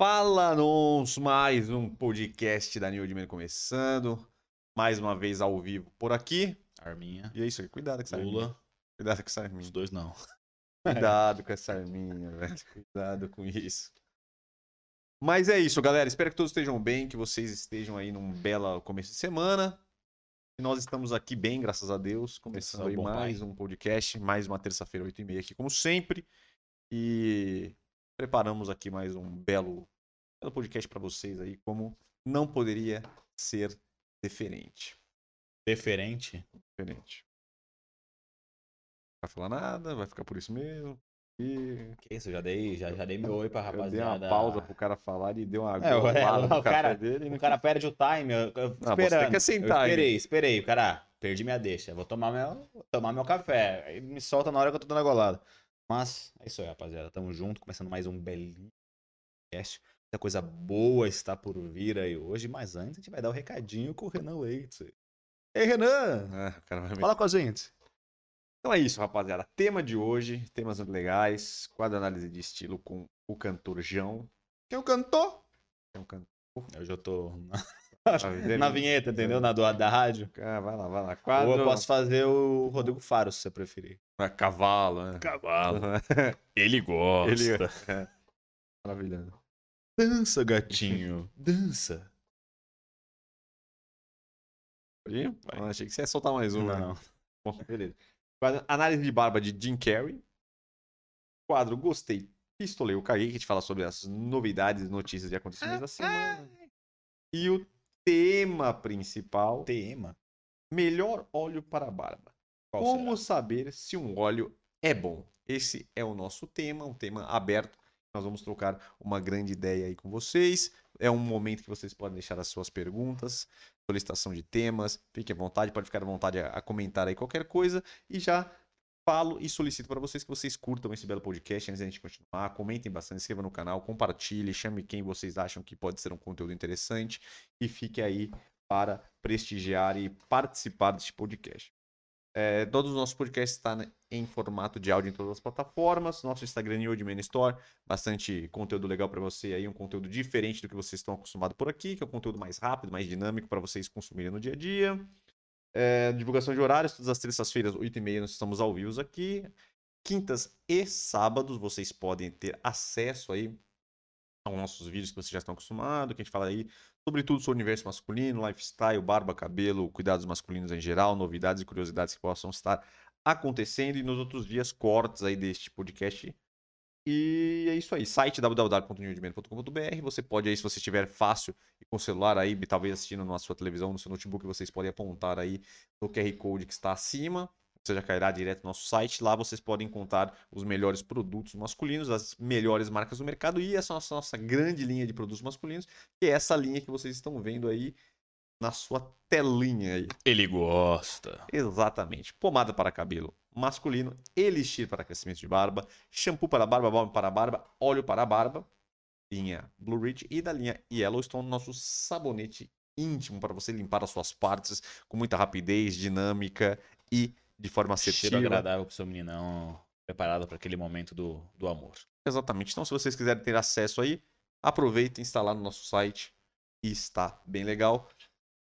Fala, Nons! Mais um podcast da New Admin começando. Mais uma vez ao vivo por aqui. Arminha. E é isso aí, cuidado com essa arminha. Lula. Cuidado com essa Os arminha. dois não. Cuidado com essa arminha, velho. Cuidado com isso. Mas é isso, galera. Espero que todos estejam bem, que vocês estejam aí num belo começo de semana. E nós estamos aqui bem, graças a Deus. Começando bom mais pai. um podcast, mais uma terça-feira, 8h30 aqui, como sempre. E preparamos aqui mais um belo, belo podcast para vocês aí, como não poderia ser diferente. Deferente. Diferente. Não vai falar nada, vai ficar por isso mesmo. E Que isso, eu já dei, já, já dei meu oi pra eu dei rapaziada. uma pausa pro cara falar e deu uma É, o- é, o cara- dele. não O cara perde o time, eu, eu Ah, você esperando. tem que assentar eu esperei, esperei. O cara, perdi minha deixa. Vou tomar meu, tomar meu café. Aí me solta na hora que eu tô dando a golada. Mas é isso aí, rapaziada. Tamo junto, começando mais um belinho podcast. Muita coisa boa está por vir aí hoje. Mas antes a gente vai dar o recadinho com o Renan Leite. Ei, Renan! Ah, o cara vai me- Fala com a gente. Então é isso, rapaziada. Tema de hoje, temas muito legais. Quadro análise de estilo com o cantor João. Quem é o cantor? É um cantor. Eu já tô na vinheta, entendeu? Na do, da rádio. Ah, vai lá, vai lá. Ou Quadro. eu posso fazer o Rodrigo Faro, se você preferir. Ah, cavalo, né? Cavalo. Ele gosta. Ele... É. Maravilhoso. Dança, gatinho. Dança. Pode ir? Ah, achei que você ia soltar mais um. né? Não. Bom, beleza. Quadro Análise de barba de Jim Carrey. Quadro Gostei, Pistolei, eu caguei, que a gente fala sobre as novidades e notícias de acontecimentos da semana. E o tema principal, Tema. melhor óleo para a barba. Qual Como será? saber se um óleo é bom? Esse é o nosso tema, um tema aberto. Nós vamos trocar uma grande ideia aí com vocês. É um momento que vocês podem deixar as suas perguntas, solicitação de temas. Fique à vontade, pode ficar à vontade a, a comentar aí qualquer coisa. E já falo e solicito para vocês que vocês curtam esse belo podcast antes da gente continuar. Comentem bastante, inscrevam no canal, compartilhe, chame quem vocês acham que pode ser um conteúdo interessante. E fique aí para prestigiar e participar deste podcast. É, todos os nossos podcasts estão em formato de áudio em todas as plataformas. Nosso Instagram é Oldman Store. Bastante conteúdo legal para você aí, um conteúdo diferente do que vocês estão acostumados por aqui, que é um conteúdo mais rápido, mais dinâmico para vocês consumirem no dia a dia. É, divulgação de horários, todas as terças-feiras, 8h30, nós estamos ao vivo aqui. Quintas e sábados, vocês podem ter acesso aí aos nossos vídeos que vocês já estão acostumados, que a gente fala aí sobre tudo sobre o universo masculino, lifestyle, barba, cabelo, cuidados masculinos em geral, novidades e curiosidades que possam estar acontecendo e nos outros dias cortes aí deste podcast. E é isso aí, site www.newdman.com.br, você pode aí, se você estiver fácil e com o celular aí, talvez assistindo na sua televisão, no seu notebook, vocês podem apontar aí no QR Code que está acima, você já cairá direto no nosso site, lá vocês podem encontrar os melhores produtos masculinos, as melhores marcas do mercado e essa nossa, nossa grande linha de produtos masculinos, que é essa linha que vocês estão vendo aí na sua telinha aí. Ele gosta. Exatamente. Pomada para cabelo masculino, elixir para crescimento de barba, shampoo para barba, balm para barba, óleo para barba, linha Blue Ridge e da linha Yellowstone, nosso sabonete íntimo para você limpar as suas partes com muita rapidez, dinâmica e de forma Cheiro assertiva. agradável pro seu meninão. Preparado para aquele momento do, do amor. Exatamente. Então, se vocês quiserem ter acesso aí, aproveitem, instalar no nosso site e está bem legal.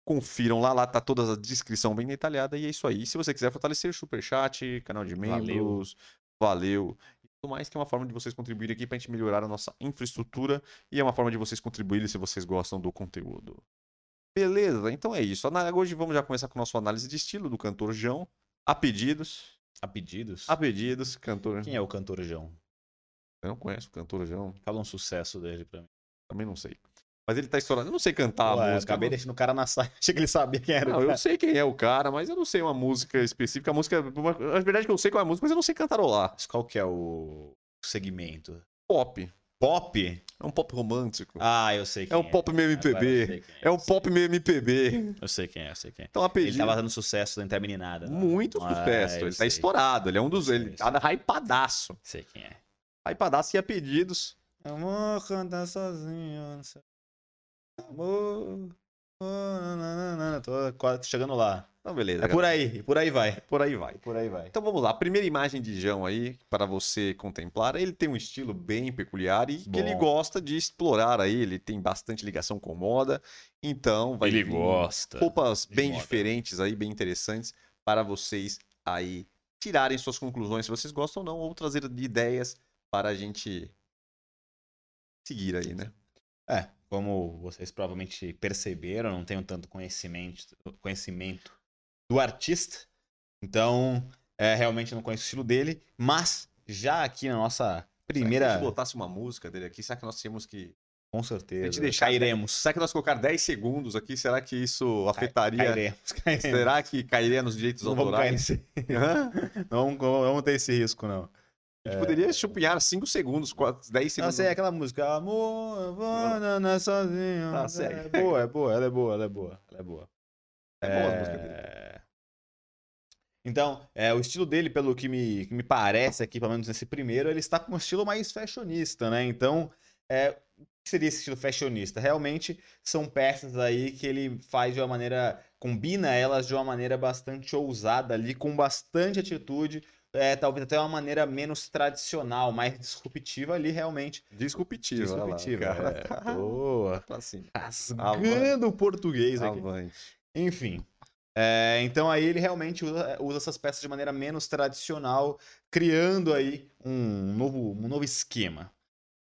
Confiram lá, lá tá toda a descrição bem detalhada e é isso aí. E se você quiser fortalecer, superchat, canal de Valeu. membros, valeu. E tudo mais que é uma forma de vocês contribuírem aqui pra gente melhorar a nossa infraestrutura e é uma forma de vocês contribuírem se vocês gostam do conteúdo. Beleza, então é isso. Hoje vamos já começar com a nossa análise de estilo do cantor João. A pedidos. A pedidos? A pedidos, cantor. Quem é o cantor João? Eu não conheço o cantor João. Fala um sucesso dele pra mim. Também não sei. Mas ele tá estourando. Eu não sei cantar Ué, a música. acabei não- deixando o cara na saia. Achei que ele sabia quem era. Não, eu sei quem é o cara, mas eu não sei uma música específica. A música. A verdade é que eu sei qual é a música, mas eu não sei cantarolar. Mas qual que é o segmento? Pop. Pop? É um pop romântico. Ah, eu sei quem é é. um pop meio MPB. quem É um pop meio MPB. Eu sei quem é, eu sei quem é. Então a Ele tava dando sucesso entre a meninada. né? Muito Ah, sucesso. Ele tá sei. estourado. Ele é um dos. Sei, Ele tá hypadaço. Sei quem é. Hypadaço e a pedidos. Amor, cantar sozinho. não sei. Amor. Tô quase chegando lá. Então, beleza. É por aí, e por aí vai. Por aí vai. Por aí vai. Então vamos lá, a primeira imagem de João aí, para você contemplar, ele tem um estilo bem peculiar e que Bom. ele gosta de explorar aí, ele tem bastante ligação com moda, então vai Ele vir gosta. roupas bem moda. diferentes aí, bem interessantes, para vocês aí tirarem suas conclusões, se vocês gostam ou não, ou trazer ideias para a gente seguir aí, né? É, como vocês provavelmente perceberam, eu não tenho tanto conhecimento, conhecimento do artista. Então, é, realmente não conheço o estilo dele. Mas, já aqui na nossa se primeira. a gente botasse uma música dele aqui, será que nós tínhamos que... Com certeza. A gente deixar- cairemos. Será que nós colocar 10 segundos aqui, será que isso afetaria... Cairemos. cairemos. Será que cairia nos direitos Não vamos cair autorais? nesse... Não, não vamos ter esse risco, não. A gente poderia chupinhar 5 segundos, 4, 10 Não, segundos. sei, é aquela música. Amor, eu vou nanar sozinho. Tá, segue. é boa, é boa, ela é boa, ela é boa. Ela é boa. É boa a música dele. É. Então, é, o estilo dele, pelo que me, que me parece aqui, pelo menos nesse primeiro, ele está com um estilo mais fashionista, né? Então, é, o que seria esse estilo fashionista? Realmente são peças aí que ele faz de uma maneira. combina elas de uma maneira bastante ousada ali, com bastante atitude. É, talvez até uma maneira menos tradicional, mais disruptiva ali, realmente. Lá, o Disruptiva. cara é. tá- Boa. tá assim. Rasgando o português aqui. Avante. Enfim. É, então aí ele realmente usa, usa essas peças de maneira menos tradicional, criando aí um novo, um novo esquema.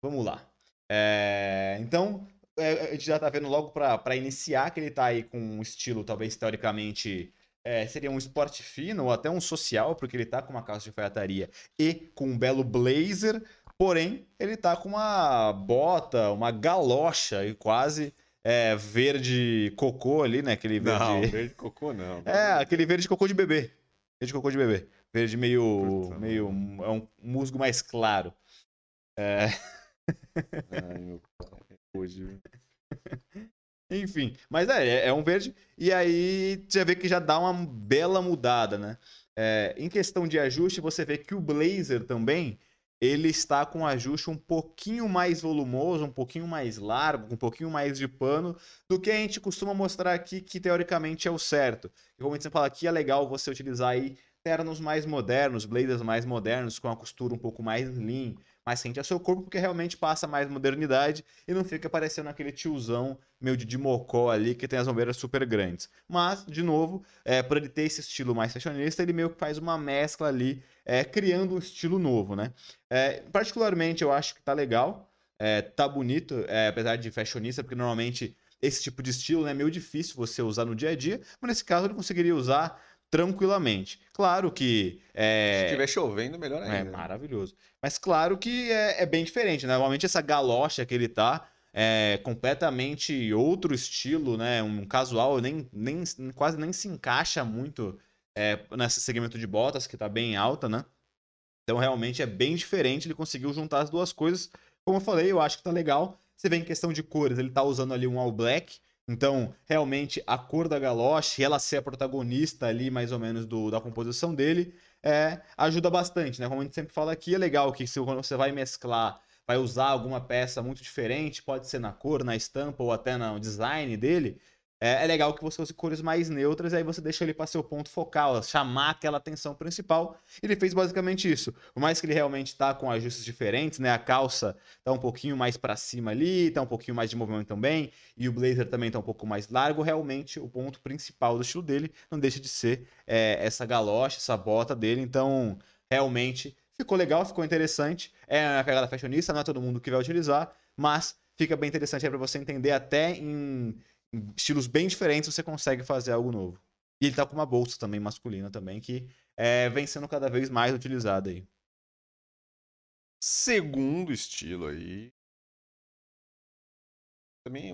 Vamos lá. É, então, é, a gente já tá vendo logo para iniciar que ele tá aí com um estilo, talvez teoricamente, é, seria um esporte fino ou até um social, porque ele tá com uma calça de alfaiataria e com um belo blazer, porém, ele tá com uma bota, uma galocha e quase é, verde cocô ali, né? Aquele verde. Não, verde cocô não. É, aquele verde cocô de bebê. Verde cocô de bebê. Verde meio. Puta, meio. É um musgo mais claro. Ai, meu pai. Hoje. Enfim, mas é, é- é um verde. E aí você vê que já dá uma bela mudada, né? É, em questão de ajuste, você vê que o blazer também ele está com um ajuste um pouquinho mais volumoso, um pouquinho mais largo, um pouquinho mais de pano do que a gente costuma mostrar aqui, que teoricamente é o certo. E como a gente sempre fala aqui, é legal você utilizar aí ternos mais modernos, blazers mais modernos, com a costura um pouco mais lean, mais rente ao seu corpo, porque realmente passa mais modernidade e não fica parecendo aquele tiozão meio de, de mocó ali que tem as ombreiras super grandes. Mas, de novo, é, por ele ter esse estilo mais fashionista, ele meio que faz uma mescla ali, é, criando um estilo novo, né? É, particularmente, eu acho que tá legal, é, tá bonito, é, apesar de fashionista, porque normalmente esse tipo de estilo né, é meio difícil você usar no dia a dia, mas nesse caso ele conseguiria usar tranquilamente. Claro que é, Se estiver chovendo, melhor é ainda. maravilhoso. Mas claro que é, é bem diferente, né? Normalmente essa galocha que ele tá é completamente outro estilo, né? Um casual, nem, nem, quase nem se encaixa muito é, nesse segmento de botas, que tá bem alta, né? Então realmente é bem diferente, ele conseguiu juntar as duas coisas. Como eu falei, eu acho que tá legal. Você vê em questão de cores, ele tá usando ali um all black. Então, realmente, a cor da galoche, ela ser a protagonista ali, mais ou menos, do, da composição dele, é, ajuda bastante, né? Como a gente sempre fala aqui, é legal que se, quando você vai mesclar, vai usar alguma peça muito diferente, pode ser na cor, na estampa ou até no design dele, é, é legal que você use cores mais neutras aí você deixa ele para seu ponto focal, chamar aquela atenção principal. Ele fez basicamente isso. Por mais que ele realmente tá com ajustes diferentes, né? A calça tá um pouquinho mais para cima ali, tá um pouquinho mais de movimento também, e o blazer também tá um pouco mais largo. Realmente, o ponto principal do estilo dele não deixa de ser é, essa galocha, essa bota dele. Então, realmente ficou legal, ficou interessante. É uma pegada fashionista, não é todo mundo que vai utilizar, mas fica bem interessante aí para você entender até em estilos bem diferentes você consegue fazer algo novo. E ele tá com uma bolsa também masculina também que é, vem sendo cada vez mais utilizada aí. Segundo estilo aí. Também,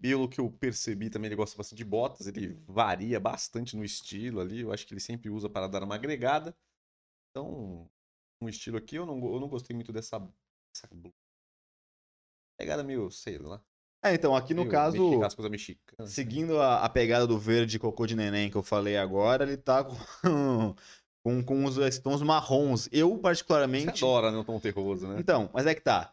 pelo que eu percebi, também ele gosta bastante de botas. Ele varia bastante no estilo ali. Eu acho que ele sempre usa para dar uma agregada. Então, um estilo aqui, eu não, eu não gostei muito dessa, dessa pegada meio, sei lá. É, então, aqui no meio caso, mexicanas. seguindo a, a pegada do verde cocô de neném que eu falei agora, ele tá com, com, com os tons marrons. Eu, Você particularmente. adora, né? O tom terroso, né? Então, mas é que tá.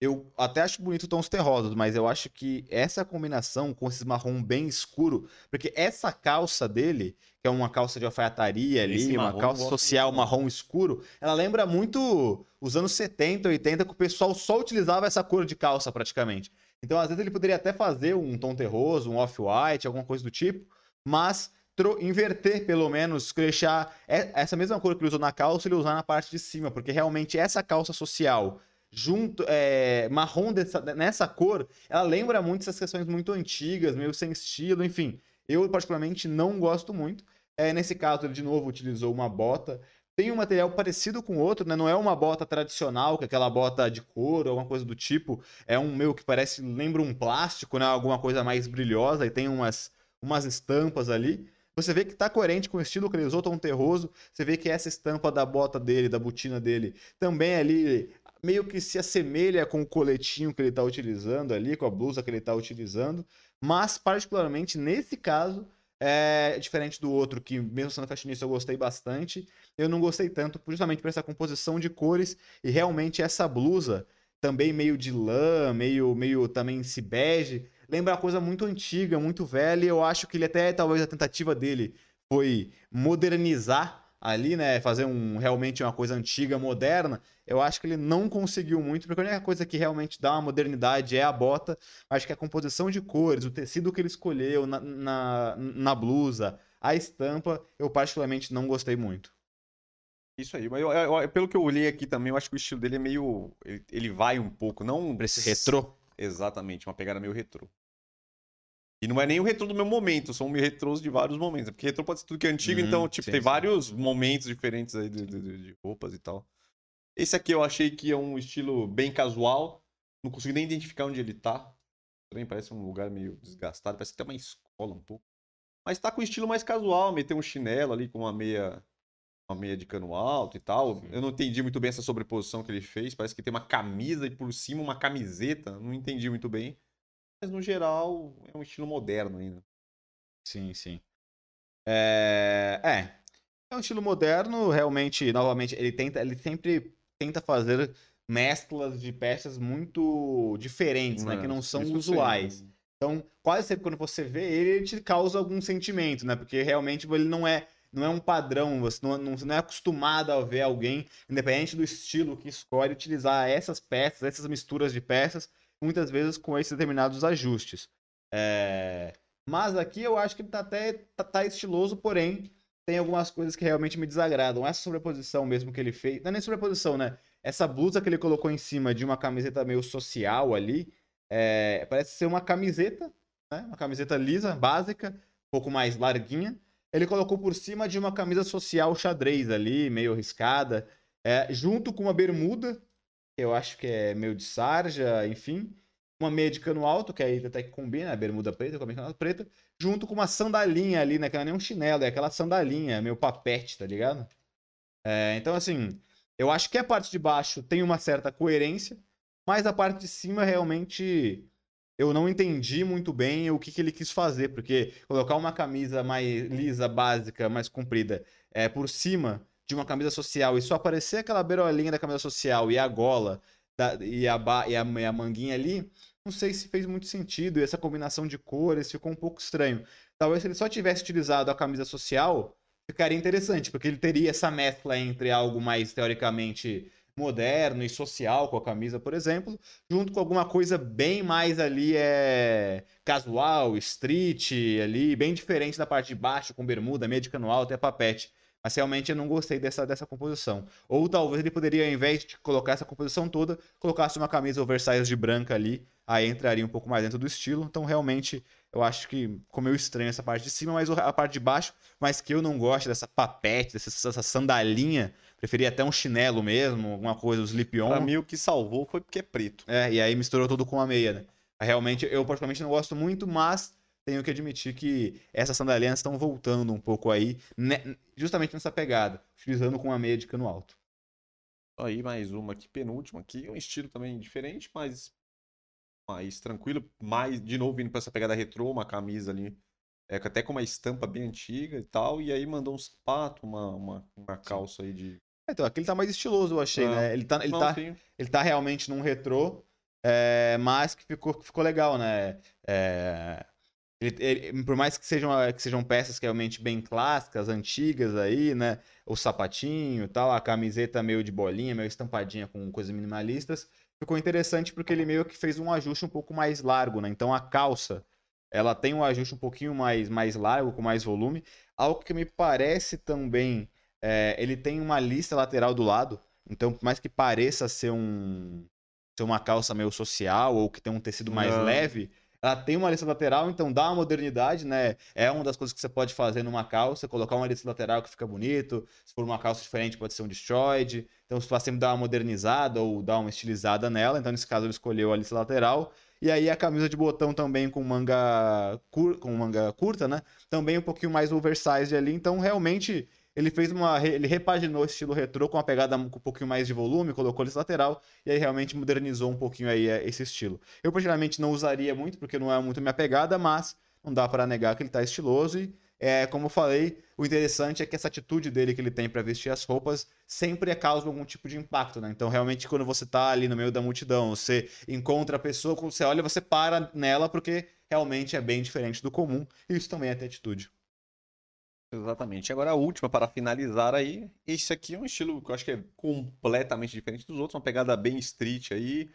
Eu até acho bonito tons terrosos, mas eu acho que essa combinação com esse marrom bem escuro, porque essa calça dele, que é uma calça de alfaiataria ali, uma calça social marrom escuro, ela lembra muito os anos 70, 80, que o pessoal só utilizava essa cor de calça praticamente. Então, às vezes, ele poderia até fazer um tom terroso, um off-white, alguma coisa do tipo, mas inverter, pelo menos, deixar essa mesma cor que ele usou na calça, ele usar na parte de cima, porque realmente essa calça social junto é, marrom dessa- nessa cor, ela lembra muito essas questões muito antigas, meio sem estilo, enfim. Eu particularmente não gosto muito. É, nesse caso, ele de novo utilizou uma bota. Tem um material parecido com outro, né? Não é uma bota tradicional, que é aquela bota de couro, alguma coisa do tipo. É um meio que parece, lembra um plástico, né? Alguma coisa mais brilhosa e tem umas, umas estampas ali. Você vê que tá coerente com o estilo que ele usou, tom terroso. Você vê que essa estampa da bota dele, da botina dele, também ali meio que se assemelha com o coletinho que ele tá utilizando ali, com a blusa que ele tá utilizando. Mas, particularmente, nesse caso, é diferente do outro, que mesmo sendo fashionista eu gostei bastante. Eu não gostei tanto, justamente por essa composição de cores e realmente essa blusa, também meio de lã, meio, meio também esse bege, lembra uma coisa muito antiga, muito velha. E eu acho que ele até, talvez a tentativa dele foi modernizar ali, né? Fazer um realmente uma coisa antiga, moderna. Eu acho que ele não conseguiu muito, porque a única coisa que realmente dá uma modernidade é a bota. Acho que a composição de cores, o tecido que ele escolheu na, na, na blusa, a estampa, eu particularmente não gostei muito. Isso aí, mas eu- eu- pelo que eu olhei aqui também, eu acho que o estilo dele é meio. Ele, ele vai um pouco, não. Pra esse retrô. Exatamente, uma pegada meio retrô. E não é nem o retrô do meu momento, são meio retrôs de vários momentos. Porque retrô pode ser tudo que é antigo, Uhum, então, tipo, sim, tem sim. vários momentos diferentes aí de, de- de- de roupas e tal. Esse aqui eu achei que é um estilo bem casual. Não consigo nem identificar onde ele tá. Também parece um lugar meio desgastado, parece até uma escola um pouco. Mas tá com um estilo mais casual, meter um chinelo ali com uma meia. Uma meia de cano alto e tal. Sim. Eu não entendi muito bem essa sobreposição que ele fez. Parece que tem uma camisa e por cima uma camiseta. Não entendi muito bem. Mas no geral é um estilo moderno ainda. Sim, sim. É... é. É um estilo moderno, realmente, novamente, ele tenta, ele sempre tenta fazer mesclas de peças muito diferentes, né? Que não são Isso eu sei. usuais. Então, quase sempre quando você vê ele, ele te causa algum sentimento, né? Porque realmente ele não é, não é um padrão, você não, não, não é acostumado a ver alguém, independente do estilo que escolhe, utilizar essas peças, essas misturas de peças, muitas vezes com esses determinados ajustes. É, Mas aqui eu acho que tá até tá, tá estiloso, porém tem algumas coisas que realmente me desagradam. Essa sobreposição mesmo que ele fez, não é nem sobreposição, né? Essa blusa que ele colocou em cima de uma camiseta meio social ali, é, parece ser uma camiseta, né? Uma camiseta lisa, básica, um pouco mais larguinha. Ele colocou por cima de uma camisa social xadrez ali, meio riscada, é, junto com uma bermuda, eu acho que é meio de sarja, enfim. Uma meia de cano alto, que aí até que combina, a bermuda preta com a alto preta, junto com uma sandalinha ali, né? Que não é nem um chinelo, é aquela sandalinha, meio papete, tá ligado? É, então, assim, eu acho que a parte de baixo tem uma certa coerência, mas a parte de cima realmente eu não entendi muito bem o que, que ele quis fazer, porque colocar uma camisa mais lisa, básica, mais comprida, é, por cima de uma camisa social e só aparecer aquela beirolinha da camisa social e a gola da- e, a, ba- e, a, e a manguinha ali, não sei se fez muito sentido. E essa combinação de cores ficou um pouco estranho. Talvez se ele só tivesse utilizado a camisa social, ficaria interessante, porque ele teria essa mescla entre algo mais teoricamente moderno e social com a camisa, por exemplo, junto com alguma coisa bem mais ali é casual, street ali, bem diferente da parte de baixo com bermuda, meia de cano alto e a papete. Mas realmente eu não gostei dessa, dessa composição. Ou talvez ele poderia, ao invés de colocar essa composição toda, colocasse uma camisa oversize de branca ali, aí entraria um pouco mais dentro do estilo. Então realmente eu acho que meio estranho essa parte de cima, mas a parte de baixo, mas que eu não gosto dessa papete, dessa, dessa sandalinha, preferia até um chinelo mesmo, alguma coisa, um slip-on. Pra mim, o que salvou foi porque é preto. É, e aí misturou tudo com a meia, né? Realmente, eu particularmente não gosto muito, mas tenho que admitir que essas sandalinhas estão voltando um pouco aí, né, justamente nessa pegada, utilizando com a meia de cano alto. Aí, mais uma aqui, penúltima aqui. Um estilo também diferente, mas mais tranquilo. Mais, de novo, indo pra essa pegada retrô, uma camisa ali. É, até com uma estampa bem antiga e tal. E aí mandou um sapato, uma, uma, uma calça aí de. Então, aqui ele tá mais estiloso, eu achei, né? Ele tá, ele, Não, tá, sim. ele tá realmente num retrô, é, mas que ficou, que ficou legal, né? É, ele, ele, por mais que sejam, que sejam peças realmente bem clássicas, antigas aí, né? O sapatinho e tal, a camiseta meio de bolinha, meio estampadinha com coisas minimalistas, ficou interessante porque ele meio que fez um ajuste um pouco mais largo, né? Então a calça, ela tem um ajuste um pouquinho mais, mais largo, com mais volume. Algo que me parece também, é, ele tem uma lista lateral do lado, então por mais que pareça ser um ser uma calça meio social ou que tem um tecido mais Não. leve, ela tem uma lista lateral, então dá uma modernidade, né? É uma das coisas que você pode fazer numa calça, colocar uma lista lateral que fica bonito. Se for uma calça diferente, pode ser um destroyed. Então você sempre dar uma modernizada ou dar uma estilizada nela. Então, nesse caso, ele escolheu a lista lateral. E aí a camisa de botão também com manga, cur... com manga curta, né? Também um pouquinho mais oversized ali. Então, realmente, ele fez uma. Ele repaginou o estilo retrô com uma pegada com um pouquinho mais de volume, colocou esse lateral, e aí realmente modernizou um pouquinho aí é, esse estilo. Eu, particularmente, não usaria muito, porque não é muito minha pegada, mas não dá para negar que ele tá estiloso e. É, como eu falei, o interessante é que essa atitude dele que ele tem para vestir as roupas sempre causa algum tipo de impacto, né? Então, realmente, quando você tá ali no meio da multidão, você encontra a pessoa, quando você olha, você para nela, porque realmente é bem diferente do comum. E isso também é ter atitude. Exatamente. Agora a última para finalizar aí. Esse aqui é um estilo que eu acho que é completamente diferente dos outros, uma pegada bem street aí,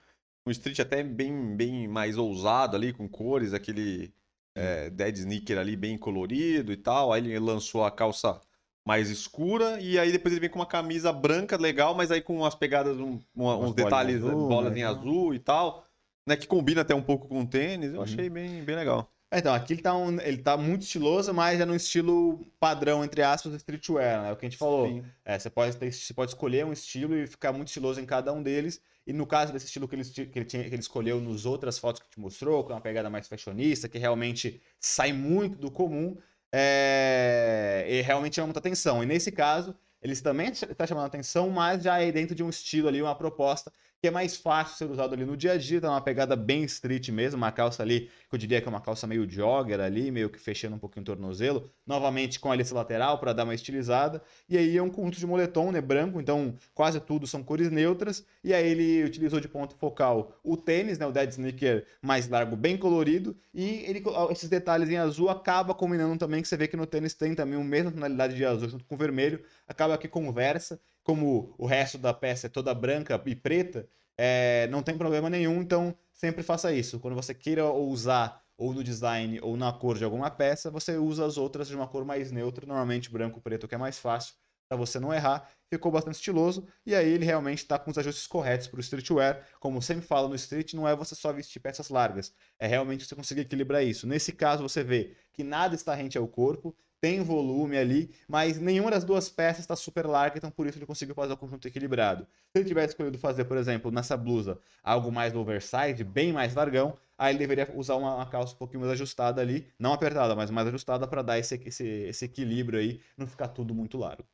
um street até bem, bem mais ousado ali, com cores, aquele é, dead sneaker ali bem colorido e tal. Aí ele lançou a calça mais escura e aí depois ele vem com uma camisa branca legal, mas aí com umas pegadas, um, uma, uns detalhes, azul, bolas né? em azul e tal, né, que combina até um pouco com o tênis. Eu uhum. achei bem, bem legal. É, então, aqui ele tá, um, ele tá muito estiloso, mas é no estilo padrão, entre aspas, streetwear, né? É o que a gente falou. É, você, pode ter, você pode escolher um estilo e ficar muito estiloso em cada um deles. E no caso desse estilo que ele, que ele, tinha, que ele escolheu nos outras fotos que te mostrou, com uma pegada mais fashionista, que realmente sai muito do comum, é... e realmente chama muita atenção. E nesse caso, eles também está chamando atenção, mas já é dentro de um estilo ali, uma proposta que é mais fácil ser usado ali no dia a dia, tá uma pegada bem street mesmo, uma calça ali, que eu diria que é uma calça meio jogger ali, meio que fechando um pouquinho o tornozelo, novamente com a lista lateral para dar uma estilizada, e aí é um conjunto de moletom, né, branco, então quase tudo são cores neutras, e aí ele utilizou de ponto focal o tênis, né, o dead sneaker mais largo, bem colorido, e ele, esses detalhes em azul acaba combinando também, que você vê que no tênis tem também a mesma tonalidade de azul junto com vermelho, acaba que conversa, como o resto da peça é toda branca e preta, é, não tem problema nenhum, então sempre faça isso. Quando você queira usar ou no design ou na cor de alguma peça, você usa as outras de uma cor mais neutra, normalmente branco preto, que é mais fácil para você não errar. Ficou bastante estiloso e aí ele realmente está com os ajustes corretos para o streetwear. Como sempre falo no street, não é você só vestir peças largas, é realmente você conseguir equilibrar isso. Nesse caso, você vê que nada está rente ao corpo, tem volume ali, mas nenhuma das duas peças está super larga, então por isso ele conseguiu fazer o conjunto equilibrado. Se ele tivesse escolhido fazer, por exemplo, nessa blusa, algo mais oversize, bem mais largão, aí ele deveria usar uma, uma calça um pouquinho mais ajustada ali, não apertada, mas mais ajustada para dar esse, esse, esse equilíbrio aí, não ficar tudo muito largo.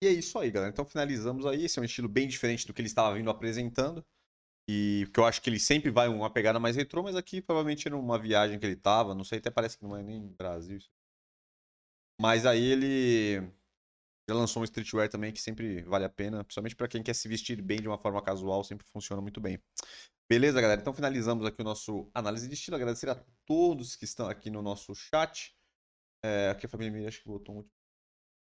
E é isso aí, galera. Então finalizamos aí. Esse é um estilo bem diferente do que ele estava vindo apresentando. E que eu acho que ele sempre vai uma pegada mais retrô, mas aqui provavelmente era uma viagem que ele tava. Não sei, até parece que não é nem Brasil. Mas aí ele já lançou um streetwear também que sempre vale a pena, principalmente para quem quer se vestir bem de uma forma casual, sempre funciona muito bem. Beleza, galera? Então finalizamos aqui o nosso análise de estilo. Agradecer a todos que estão aqui no nosso chat. É, aqui a família Miri acho que botou um.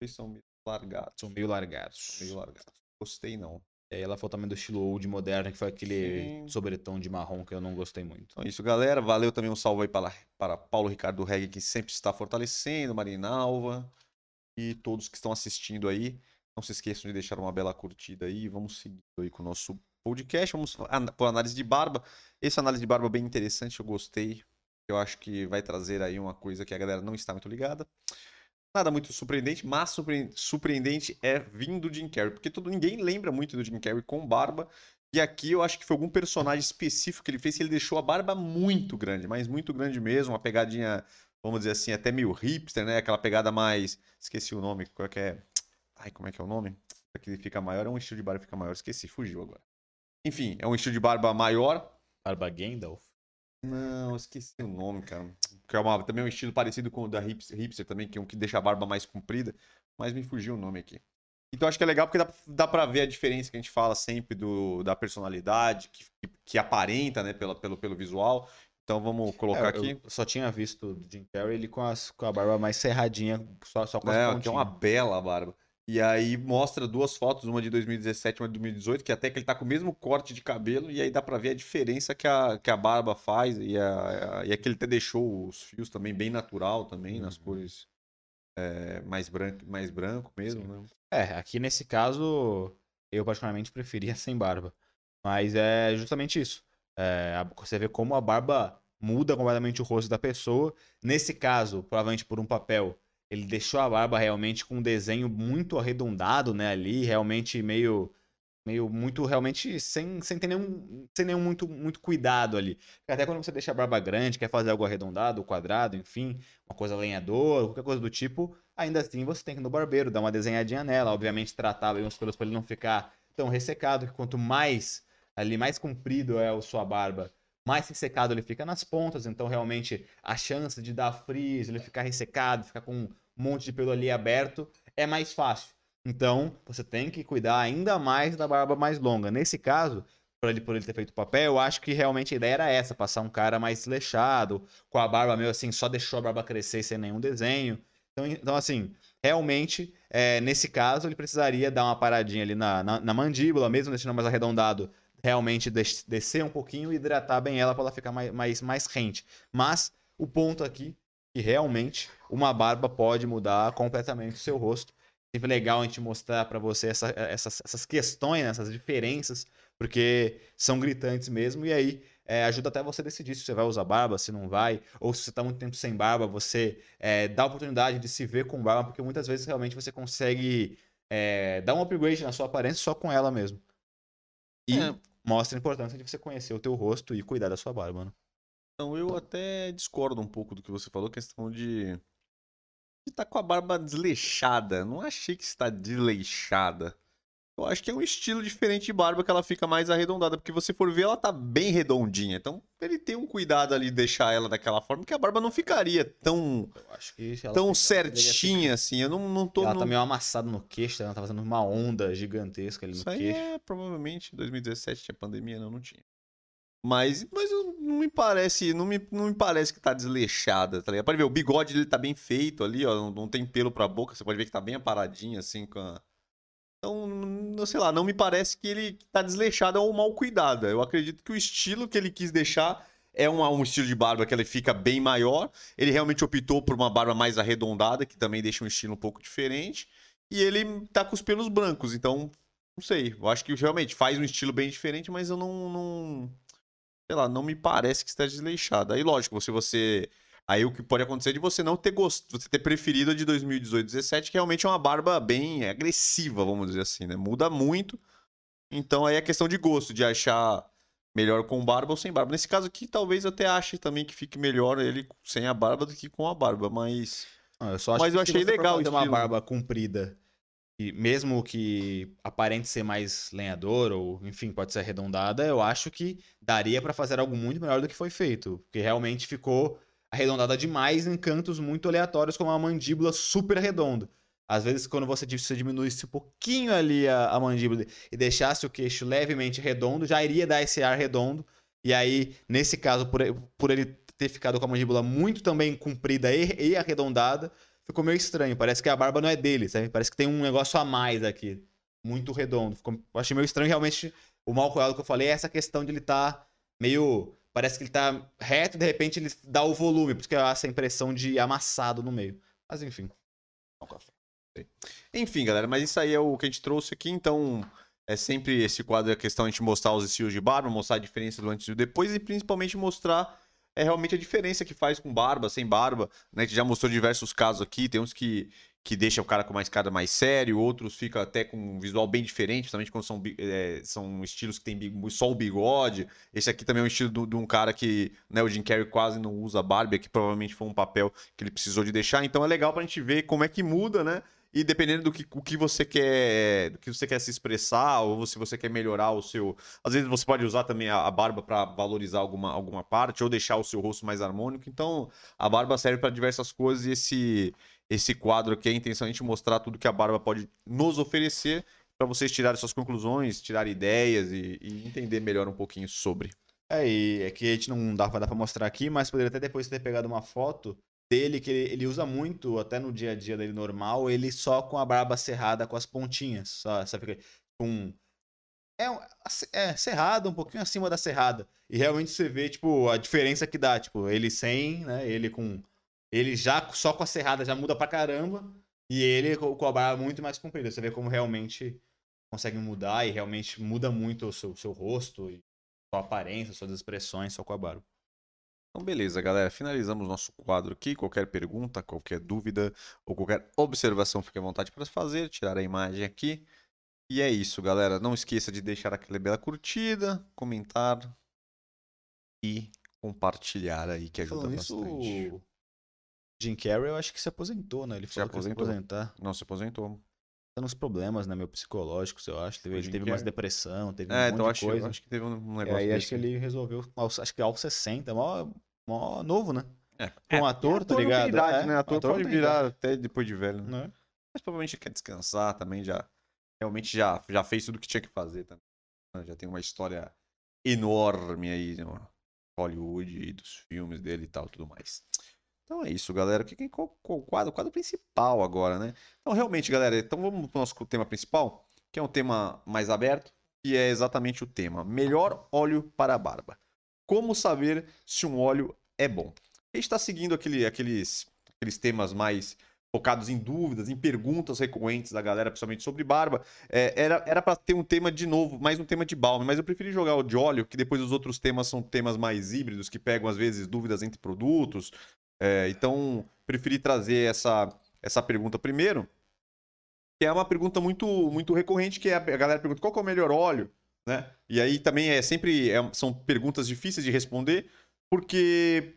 Eles são meio largados. São meio largados. São meio largados. Gostei não. Aí ela falou também do estilo old moderno, que foi aquele Sim. sobretom de marrom que eu não gostei muito. Então é isso, galera. Valeu também um salve aí para, para Paulo Ricardo Reg, que sempre está fortalecendo, Marinalva e todos que estão assistindo aí. Não se esqueçam de deixar uma bela curtida aí. Vamos seguir aí com o nosso podcast. Vamos para análise de barba. Essa análise de barba é bem interessante, eu gostei. Eu acho que vai trazer aí uma coisa que a galera não está muito ligada. Nada muito surpreendente, mas surpreendente é vindo do Jim Carrey, porque todo, ninguém lembra muito do Jim Carrey com barba. E aqui eu acho que foi algum personagem específico que ele fez que ele deixou a barba muito grande, mas muito grande mesmo, uma pegadinha, vamos dizer assim, até meio hipster, né? Aquela pegada mais. Esqueci o nome, qual é que é. Ai, como é que é o nome? Aqui ele fica maior, é um estilo de barba que fica maior, esqueci, fugiu agora. Enfim, é um estilo de barba maior. Barba Gandalf? Não, esqueci o nome, cara. Que é uma, também um estilo parecido com o da hipster, hipster também, que é um que deixa a barba mais comprida. Mas me fugiu o nome aqui. Então acho que é legal porque dá, dá pra ver a diferença que a gente fala sempre do, da personalidade, que, que, aparenta, né, pela, pelo, pelo visual. Então vamos colocar É, aqui. Eu só tinha visto o Jim Carrey ele com, as, com a barba mais serradinha, só, só com as É, pontinhas. que é uma bela barba. E aí mostra duas fotos, uma de 2017 e uma de 2018, que até que ele tá com o mesmo corte de cabelo, e aí dá pra ver a diferença que a, que a barba faz, e, a, a- e aqui ele até deixou os fios também bem natural também, nas Uhum. cores é, mais, branco, mais branco mesmo, né? É, aqui nesse caso, eu particularmente preferia sem barba. Mas é justamente isso. É, você vê como a barba muda completamente o rosto da pessoa. Nesse caso, provavelmente por um papel, ele deixou a barba realmente com um desenho muito arredondado, né, ali, realmente meio meio muito realmente sem, sem ter nenhum, sem nenhum muito, muito cuidado ali. Até quando você deixa a barba grande, quer fazer algo arredondado, quadrado, enfim, uma coisa lenhador, qualquer coisa do tipo, ainda assim você tem que ir no barbeiro, dar uma desenhadinha nela, obviamente tratar bem os pelos para ele não ficar tão ressecado, que quanto mais ali mais comprido é a sua barba, mais ressecado ele fica nas pontas, então realmente a chance de dar frizz, ele ficar ressecado, ficar com um monte de pelo ali aberto, é mais fácil. Então, você tem que cuidar ainda mais da barba mais longa. Nesse caso, por ele, por ele ter feito papel, eu acho que realmente a ideia era essa, passar um cara mais desleixado, com a barba meio assim, só deixou a barba crescer sem nenhum desenho. Então, então assim, realmente, é, nesse caso, ele precisaria dar uma paradinha ali na, na, na mandíbula, mesmo deixando mais arredondado, realmente des- descer um pouquinho e hidratar bem ela para ela ficar mais, mais, mais rente. Mas o ponto aqui que realmente uma barba pode mudar completamente o seu rosto. Sempre legal a gente mostrar para você essa- essas, essas questões, né, essas diferenças, porque são gritantes mesmo, e aí é, ajuda até você decidir se você vai usar barba, se não vai, ou se você está muito tempo sem barba, você é, dá a oportunidade de se ver com barba, porque muitas vezes realmente você consegue é, dar um upgrade na sua aparência só com ela mesmo. E É. mostra a importância de você conhecer o teu rosto e cuidar da sua barba, né? Então eu até discordo um pouco do que você falou, questão de. de tá com a barba desleixada. Não achei que está desleixada. Eu acho que é um estilo diferente de barba que ela fica mais arredondada, porque você for ver, ela tá bem redondinha. Então ele tem um cuidado ali de deixar ela daquela forma, que a barba não ficaria tão, tão certinha assim. Eu não, não tô. Ela não- tá meio amassada no queixo, ela tá fazendo uma onda gigantesca ali no Isso aí queixo. é provavelmente 2017 tinha pandemia, não, não tinha. Mas, mas não me parece, não me, não me parece que tá desleixada, tá ligado? Pode ver, o bigode dele tá bem feito ali, ó, não, não tem pelo pra boca, você pode ver que tá bem aparadinho assim com a... Então, não sei lá, não me parece que ele tá desleixado ou mal cuidada. Eu acredito que o estilo que ele quis deixar é um, um estilo de barba que ele fica bem maior. Ele realmente optou por uma barba mais arredondada, que também deixa um estilo um pouco diferente. E ele tá com os pelos brancos, então não sei. Eu acho que realmente faz um estilo bem diferente, mas eu não. não sei lá, não me parece que está desleixado. Aí, lógico, se você. Aí o que pode acontecer é de você não ter gosto, você ter preferido a de 2018, 17, que realmente é uma barba bem agressiva, vamos dizer assim, né? Muda muito. Então aí é questão de gosto, de achar melhor com barba ou sem barba. Nesse caso aqui, talvez eu até ache também que fique melhor ele sem a barba do que com a barba, mas. Não, eu só acho Mas que eu achei legal o fazer uma barba comprida, e mesmo que aparente ser mais lenhador, ou enfim, pode ser arredondada, eu acho que daria pra fazer algo muito melhor do que foi feito. Porque realmente ficou arredondada demais em cantos muito aleatórios, como uma mandíbula super redonda. Às vezes, quando você, você diminuísse um pouquinho ali a, a mandíbula e deixasse o queixo levemente redondo, já iria dar esse ar redondo. E aí, nesse caso, por, por ele ter ficado com a mandíbula muito também comprida e, e arredondada, ficou meio estranho. Parece que a barba não é dele, sabe? Parece que tem um negócio a mais aqui. Muito redondo. Ficou, achei meio estranho, realmente. O mal cuidado que eu falei é essa questão de ele estar meio. Parece que ele tá reto de repente ele dá o volume, por isso que dá essa impressão de amassado no meio. Mas enfim. Enfim, galera, mas isso aí é o que a gente trouxe aqui, então é sempre esse quadro é a questão de a gente mostrar os estilos de barba, mostrar a diferença do antes e do depois e principalmente mostrar é realmente a diferença que faz com barba, sem barba, né? A gente já mostrou diversos casos aqui, tem uns que que deixa o cara com mais cara mais sério, outros fica até com um visual bem diferente, principalmente quando são, é, são estilos que tem só o bigode. Esse aqui também é um estilo de um cara que, né, o Jim Carrey quase não usa barba, que provavelmente foi um papel que ele precisou de deixar. Então é legal pra gente ver como é que muda, né? E dependendo do que, o que você quer, do que você quer se expressar ou se você quer melhorar o seu, às vezes você pode usar também a, a barba para valorizar alguma, alguma parte ou deixar o seu rosto mais harmônico. Então, a barba serve para diversas coisas e esse esse quadro aqui é de mostrar tudo que a barba pode nos oferecer para vocês tirarem suas conclusões, tirar ideias e, e, entender melhor um pouquinho sobre. É, e é que a gente não dá para mostrar aqui, mas poderia até depois ter pegado uma foto dele que ele, ele, usa muito, até no dia a dia dele normal, ele só com a barba cerrada com as pontinhas, só, sabe? Com é, é cerrada, um pouquinho acima da cerrada. E realmente você vê, tipo, a diferença que dá, tipo, ele sem, né, ele com ele já só com a cerrada já muda pra caramba e ele com a barba muito mais comprida. Você vê como realmente consegue mudar e realmente muda muito o seu, seu rosto sua aparência, suas expressões só com a barba. Então, beleza, galera. Finalizamos nosso quadro aqui. Qualquer pergunta, qualquer dúvida ou qualquer observação, fique à vontade para fazer. Tirar a imagem aqui. E é isso, galera. Não esqueça de deixar aquela bela curtida, comentar e compartilhar aí, que ajuda Falando bastante. Isso, Jim Carrey, eu acho que se aposentou, né? Ele falou se aposentou. que se aposentar. Não, se aposentou uns problemas, né, meu, psicológicos, eu acho. Ele teve umas depressão, teve é, um então monte de coisa. acho que teve um negócio. E aí acho que ele resolveu, acho que aos 60, mó, mó novo, né? É. Um é, ator, tá ligado? Idade, é, né? Ator, ator pode virar até depois de velho. Né? É. Mas provavelmente quer descansar também, já. Realmente já, já fez tudo que tinha que fazer também. Né? Já tem uma história enorme aí no Hollywood e dos filmes dele e tal, tudo mais. Então é isso, galera. Que, qual, qual o quadro? O quadro principal agora, né? Então, realmente, galera, então vamos para o nosso tema principal, que é um tema mais aberto, e é exatamente o tema: melhor óleo para a barba. Como saber se um óleo é bom? A gente está seguindo aquele, aqueles, aqueles temas mais focados em dúvidas, em perguntas recorrentes da galera, principalmente sobre barba. É, era para ter um tema de novo, mais um tema de balme, mas eu preferi jogar o de óleo, que depois os outros temas são temas mais híbridos, que pegam às vezes dúvidas entre produtos, é, então, preferi trazer essa, essa pergunta primeiro, que é uma pergunta muito, muito recorrente, que é a, galera pergunta qual é o melhor óleo, né? E aí também é sempre é, são perguntas difíceis de responder, porque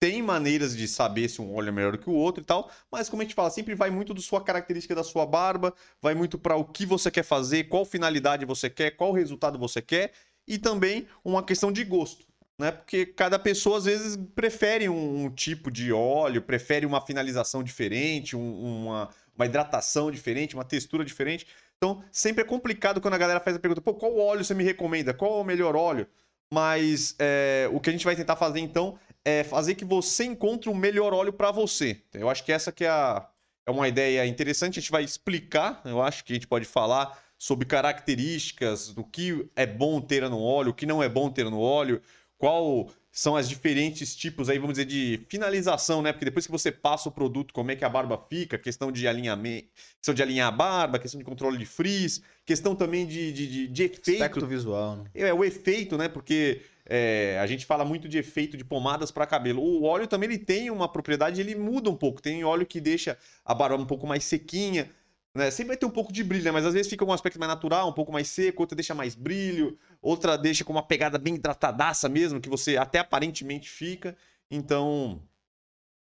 tem maneiras de saber se um óleo é melhor que o outro e tal, mas como a gente fala, sempre vai muito da sua característica da sua barba, vai muito para o que você quer fazer, qual finalidade você quer, qual resultado você quer, e também uma questão de gosto né? Porque cada pessoa às vezes prefere um, um tipo de óleo, prefere uma finalização diferente, um, uma, uma hidratação diferente, uma textura diferente. Então, sempre é complicado quando a galera faz a pergunta: pô, qual óleo você me recomenda? Qual é o melhor óleo? Mas é, o que a gente vai tentar fazer então é fazer que você encontre o melhor óleo para você. Eu acho que essa que é, a, é uma ideia interessante. A gente vai explicar, eu acho que a gente pode falar sobre características do que é bom ter no óleo, o que não é bom ter no óleo, qual são as diferentes tipos aí, vamos dizer, de finalização, né? Porque depois que você passa o produto, como é que a barba fica, questão de alinhamento, questão de alinhar a barba, questão de controle de frizz, questão também de, de, de, de efeito. Aspecto visual, né? É, o efeito, né? Porque é, a gente fala muito de efeito de pomadas para cabelo. O óleo também ele tem uma propriedade, ele muda um pouco. Tem óleo que deixa a barba um pouco mais sequinha. Né? Sempre vai ter um pouco de brilho, né? mas às vezes fica um aspecto mais natural, um pouco mais seco, outra deixa mais brilho, outra deixa com uma pegada bem hidratadaça mesmo, que você até aparentemente fica. Então,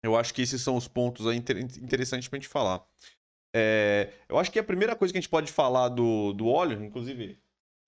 eu acho que esses são os pontos aí interessantes pra gente falar. É, eu acho que a primeira coisa que a gente pode falar do, do óleo, inclusive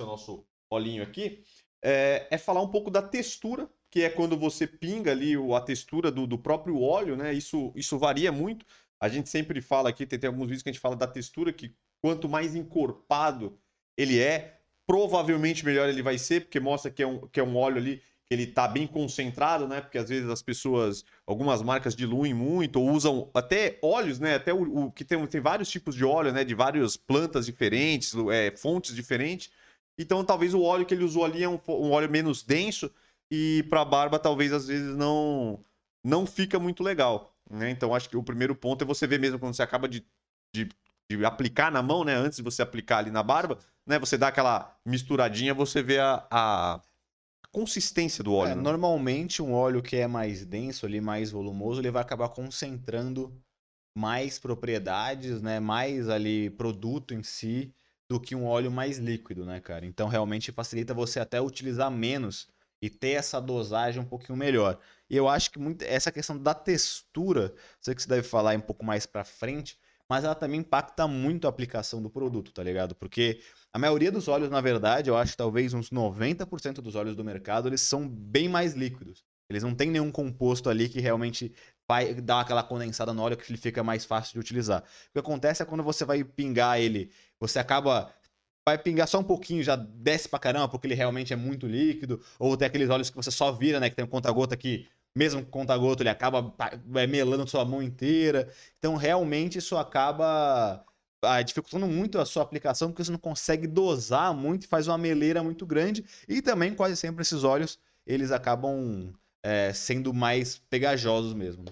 o nosso olhinho aqui, é, é, falar um pouco da textura, que é quando você pinga ali a textura do, do próprio óleo, né? Isso, isso varia muito. A gente sempre fala aqui, tem, tem alguns vídeos que a gente fala da textura, que quanto mais encorpado ele é, provavelmente melhor ele vai ser, porque mostra que é um, que é um óleo ali que ele tá bem concentrado, né? Porque às vezes as pessoas, algumas marcas diluem muito, ou usam até óleos, né? Até o, o que tem, tem vários tipos de óleo, né? De várias plantas diferentes, é, fontes diferentes. Então talvez o óleo que ele usou ali é um, um óleo menos denso e para barba talvez às vezes não não fica muito legal. Né? Então, acho que o primeiro ponto é você ver mesmo quando você acaba de, de, de, aplicar na mão, né? Antes de você aplicar ali na barba, né? Você dá aquela misturadinha, você vê a, a consistência do óleo. É, né? Normalmente, um óleo que é mais denso, ali, mais volumoso, ele vai acabar concentrando mais propriedades, né? Mais ali produto em si do que um óleo mais líquido, né, cara? Então, realmente facilita você até utilizar menos e ter essa dosagem um pouquinho melhor. E eu acho que muito, essa questão da textura, sei que você deve falar um pouco mais para frente, mas ela também impacta muito a aplicação do produto, tá ligado? Porque a maioria dos óleos, na verdade, eu acho que talvez uns 90% dos óleos do mercado, eles são bem mais líquidos. Eles não têm nenhum composto ali que realmente vai dar aquela condensada no óleo que ele fica mais fácil de utilizar. O que acontece é quando você vai pingar ele, você acaba vai pingar só um pouquinho, já desce pra caramba, porque ele realmente é muito líquido, ou tem aqueles óleos que você só vira, né, que tem um conta-gota que mesmo com conta-gota, ele acaba é, melando sua mão inteira. Então, realmente, isso acaba ah, dificultando muito a sua aplicação, porque você não consegue dosar muito faz uma meleira muito grande. E também, quase sempre, esses óleos, eles acabam é, sendo mais pegajosos mesmo.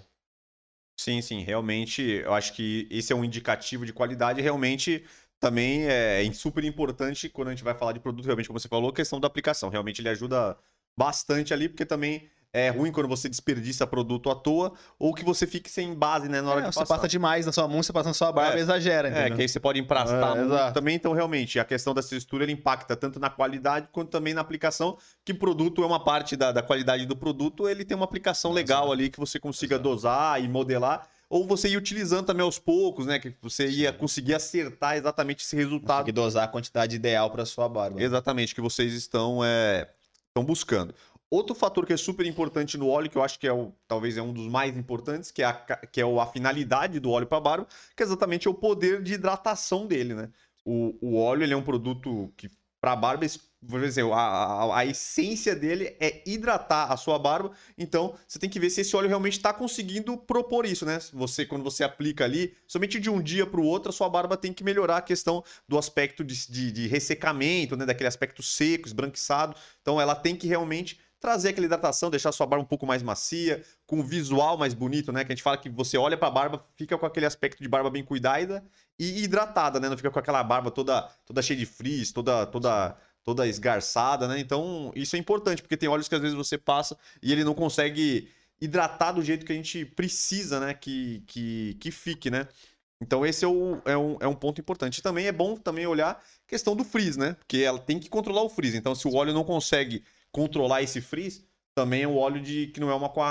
Sim, sim, realmente, eu acho que esse é um indicativo de qualidade, realmente também é super importante quando a gente vai falar de produto, realmente, como você falou, a questão da aplicação. Realmente ele ajuda bastante ali, porque também é ruim quando você desperdiça produto à toa ou que você fique sem base, né, na hora É, de você passar. passa demais na sua mão, você passa na sua barba É. e exagera, É, entendeu? que aí você pode emprastar É, muito também, então realmente a questão da textura ele impacta tanto na qualidade quanto também na aplicação, que produto é uma parte da, da qualidade do produto, ele tem uma aplicação legal Exato. ali que você consiga Exato. dosar e modelar, ou você ir utilizando também aos poucos, né, que você ia conseguir acertar exatamente esse resultado Conseguir dosar a quantidade ideal para sua barba. Exatamente, que vocês estão, é, estão buscando. Outro fator que é super importante no óleo, que eu acho que é o, talvez é um dos mais importantes, que é a, que é a finalidade do óleo para barba, que é exatamente o poder de hidratação dele, né? O, o óleo ele é um produto que para barba, por exemplo, a, a, a essência dele é hidratar a sua barba. Então, você tem que ver se esse óleo realmente está conseguindo propor isso, né? Você, quando você aplica ali, somente de um dia para o outro, a sua barba tem que melhorar a questão do aspecto de, de, de ressecamento, né? Daquele aspecto seco, esbranquiçado. Então, ela tem que realmente trazer aquela hidratação, deixar sua barba um pouco mais macia, com um visual mais bonito, né? Que a gente fala que você olha para a barba, fica com aquele aspecto de barba bem cuidada e hidratada, né? Não fica com aquela barba toda, toda cheia de frizz, toda, toda, toda esgarçada, né? Então, isso é importante, porque tem óleos que às vezes você passa e ele não consegue hidratar do jeito que a gente precisa, né? Que, que, que fique, né? Então, esse é, o, é, um, é um ponto importante. E também é bom também olhar a questão do frizz, né? Porque ela tem que controlar o frizz. Então, se o óleo não consegue controlar esse frizz, também é um óleo de, que não é uma, com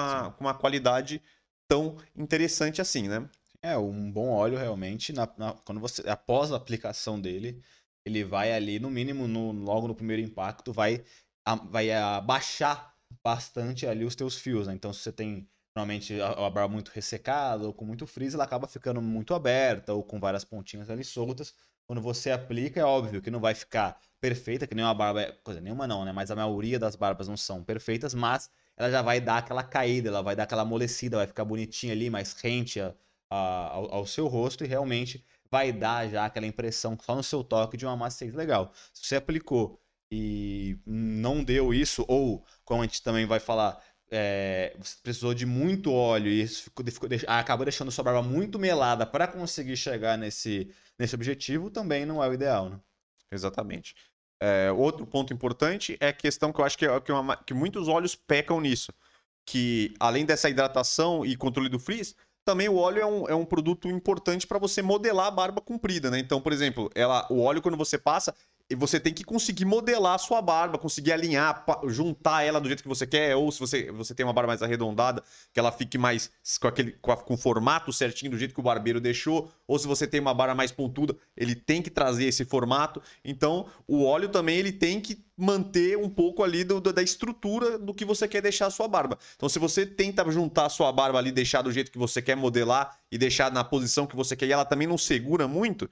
uma qualidade tão interessante assim, né? É, um bom óleo realmente, na- na- quando você após a aplicação dele, ele vai ali, no mínimo, no- logo no primeiro impacto, vai, a- vai abaixar bastante ali os teus fios, né? Então, se você tem normalmente a, a barba muito ressecada ou com muito frizz, ela acaba ficando muito aberta ou com várias pontinhas ali soltas. Quando você aplica, é óbvio que não vai ficar perfeita, que nenhuma barba, é- coisa nenhuma não, né? Mas a maioria das barbas não são perfeitas, mas ela já vai dar aquela caída, ela vai dar aquela amolecida, vai ficar bonitinha ali, mais rente a- a- ao, ao seu rosto e realmente vai dar já aquela impressão só no seu toque de uma maciez legal. Se você aplicou e não deu isso, ou como a gente também vai falar, é, você precisou de muito óleo e isso ficou, ficou- acabou deixando sua barba muito melada para conseguir chegar nesse, nesse objetivo, também não é o ideal, né? Exatamente. É, outro ponto importante é a questão que eu acho que, é, que, uma- que muitos óleos pecam nisso. Que além dessa hidratação e controle do frizz, também o óleo é um, é um produto importante para você modelar a barba comprida, né? Então, por exemplo, ela, o óleo quando você passa, e você tem que conseguir modelar a sua barba, conseguir alinhar, juntar ela do jeito que você quer, ou se você, você tem uma barba mais arredondada, que ela fique mais com, aquele, com, a- com o formato certinho, do jeito que o barbeiro deixou, ou se você tem uma barba mais pontuda, ele tem que trazer esse formato. Então, o óleo também ele tem que manter um pouco ali do- da estrutura do que você quer deixar a sua barba. Então, se você tenta juntar a sua barba ali, deixar do jeito que você quer modelar e deixar na posição que você quer, e ela também não segura muito,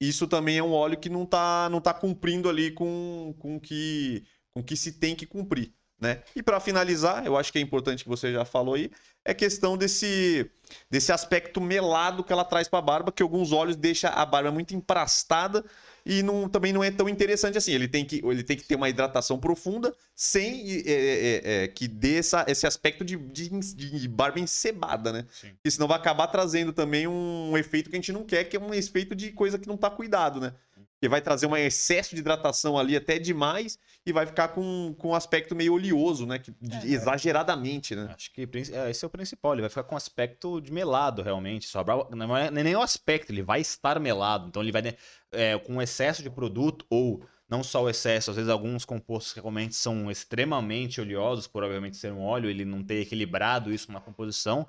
isso também é um óleo que não tá, não tá cumprindo ali com com que com que se tem que cumprir, né? E para finalizar, eu acho que é importante que você já falou aí, é questão desse desse aspecto melado que ela traz para a barba, que alguns óleos deixa a barba muito emplastada e não, também não é tão interessante assim. Ele tem que, ele tem que ter uma hidratação profunda sem é, é, é, que dê essa, esse aspecto de, de, de barba encebada, né? Sim. Porque senão vai acabar trazendo também um efeito que a gente não quer, que é um efeito de coisa que não tá cuidado, né? Que vai trazer um excesso de hidratação ali até demais e vai ficar com, com um aspecto meio oleoso, né? Que, de- É. exageradamente, né? Acho que é, esse é o principal. Ele vai ficar com aspecto de melado, realmente. Não é nem o aspecto, ele vai estar melado. Então ele vai, é, com excesso de produto, ou não só o excesso, às vezes alguns compostos que realmente são extremamente oleosos, por obviamente ser um óleo, ele não ter equilibrado isso na composição.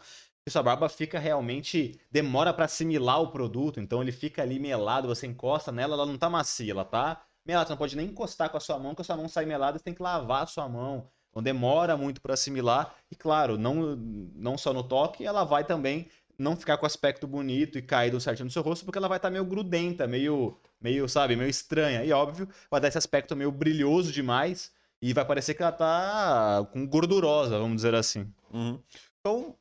Que sua barba fica realmente demora para assimilar o produto, então ele fica ali melado, você encosta nela, ela não tá macia, ela tá melada, você não pode nem encostar com a sua mão, que a sua mão sai melada, você tem que lavar a sua mão. Então demora muito para assimilar e claro, não não só no toque, ela vai também não ficar com aspecto bonito e caído certinho no seu rosto, porque ela vai estar tá meio grudenta, meio meio, sabe, meio estranha. E óbvio, vai dar esse aspecto meio brilhoso demais e vai parecer que ela tá com gordurosa, vamos dizer assim. Uhum. Então,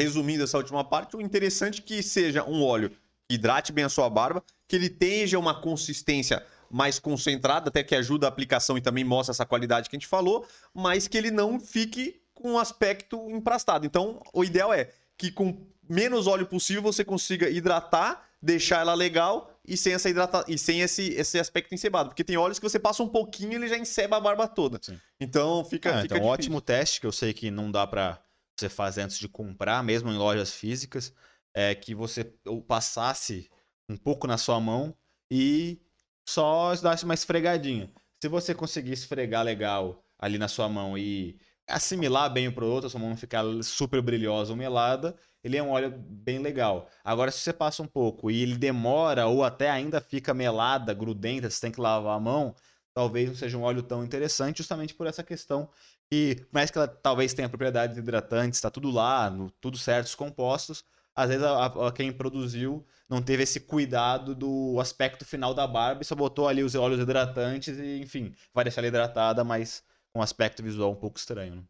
resumindo essa última parte, o interessante é que seja um óleo que hidrate bem a sua barba, que ele tenha uma consistência mais concentrada, até que ajuda a aplicação e também mostra essa qualidade que a gente falou, mas que ele não fique com um aspecto emprastado. Então, o ideal é que com menos óleo possível você consiga hidratar, deixar ela legal e sem essa hidrata... e sem esse, esse aspecto encebado. Porque tem óleos que você passa um pouquinho e ele já enceba a barba toda. Sim. Então fica. Ah, fica então, um ótimo teste que eu sei que não dá para você fazer antes de comprar, mesmo em lojas físicas, é que você passasse um pouco na sua mão e só desse uma esfregadinha. Se você conseguir esfregar legal ali na sua mão e assimilar bem o produto, a sua mão ficar super brilhosa ou melada, ele é um óleo bem legal. Agora, se você passa um pouco e ele demora ou até ainda fica melada, grudenta, você tem que lavar a mão, talvez não seja um óleo tão interessante, justamente por essa questão que, mais que ela talvez tenha propriedades hidratantes, está tudo lá, no, tudo certo, os compostos, às vezes a, a, quem produziu não teve esse cuidado do aspecto final da barba e só botou ali os óleos hidratantes e, enfim, vai deixar ela hidratada, mas com um aspecto visual um pouco estranho. Né?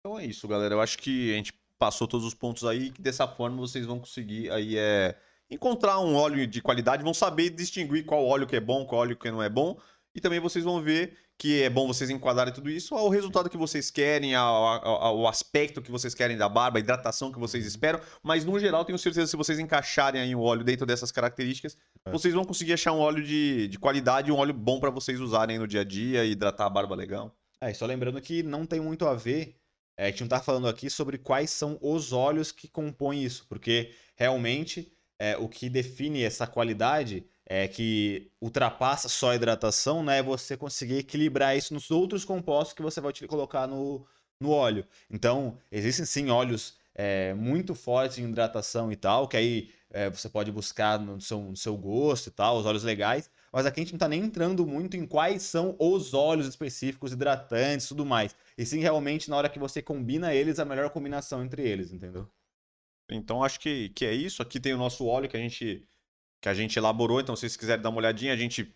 Então é isso, galera. Eu acho que a gente passou todos os pontos aí, que dessa forma vocês vão conseguir aí é encontrar um óleo de qualidade, vão saber distinguir qual óleo que é bom, qual óleo que não é bom, e também vocês vão ver que é bom vocês enquadrarem tudo isso ao resultado que vocês querem, ao, ao, ao, aspecto que vocês querem da barba, a hidratação que vocês esperam, mas no geral tenho certeza que se vocês encaixarem aí o óleo dentro dessas características, é. vocês vão conseguir achar um óleo de, de qualidade, um óleo bom para vocês usarem no dia a dia e hidratar a barba legal. É, só lembrando que não tem muito a ver é, a gente não está falando aqui sobre quais são os óleos que compõem isso, porque realmente é, o que define essa qualidade é que ultrapassa só a hidratação, né? É você conseguir equilibrar isso nos outros compostos que você vai colocar no, no óleo. Então, existem sim óleos é, muito fortes em hidratação e tal, que aí é, você pode buscar no seu, no seu gosto e tal, os óleos legais. Mas aqui a gente não está nem entrando muito em quais são os óleos específicos, hidratantes e tudo mais. E sim, realmente, na hora que você combina eles, a melhor combinação entre eles, entendeu? Então acho que, que é isso. Aqui tem o nosso óleo que a gente que a gente elaborou. Então, se vocês quiserem dar uma olhadinha, a gente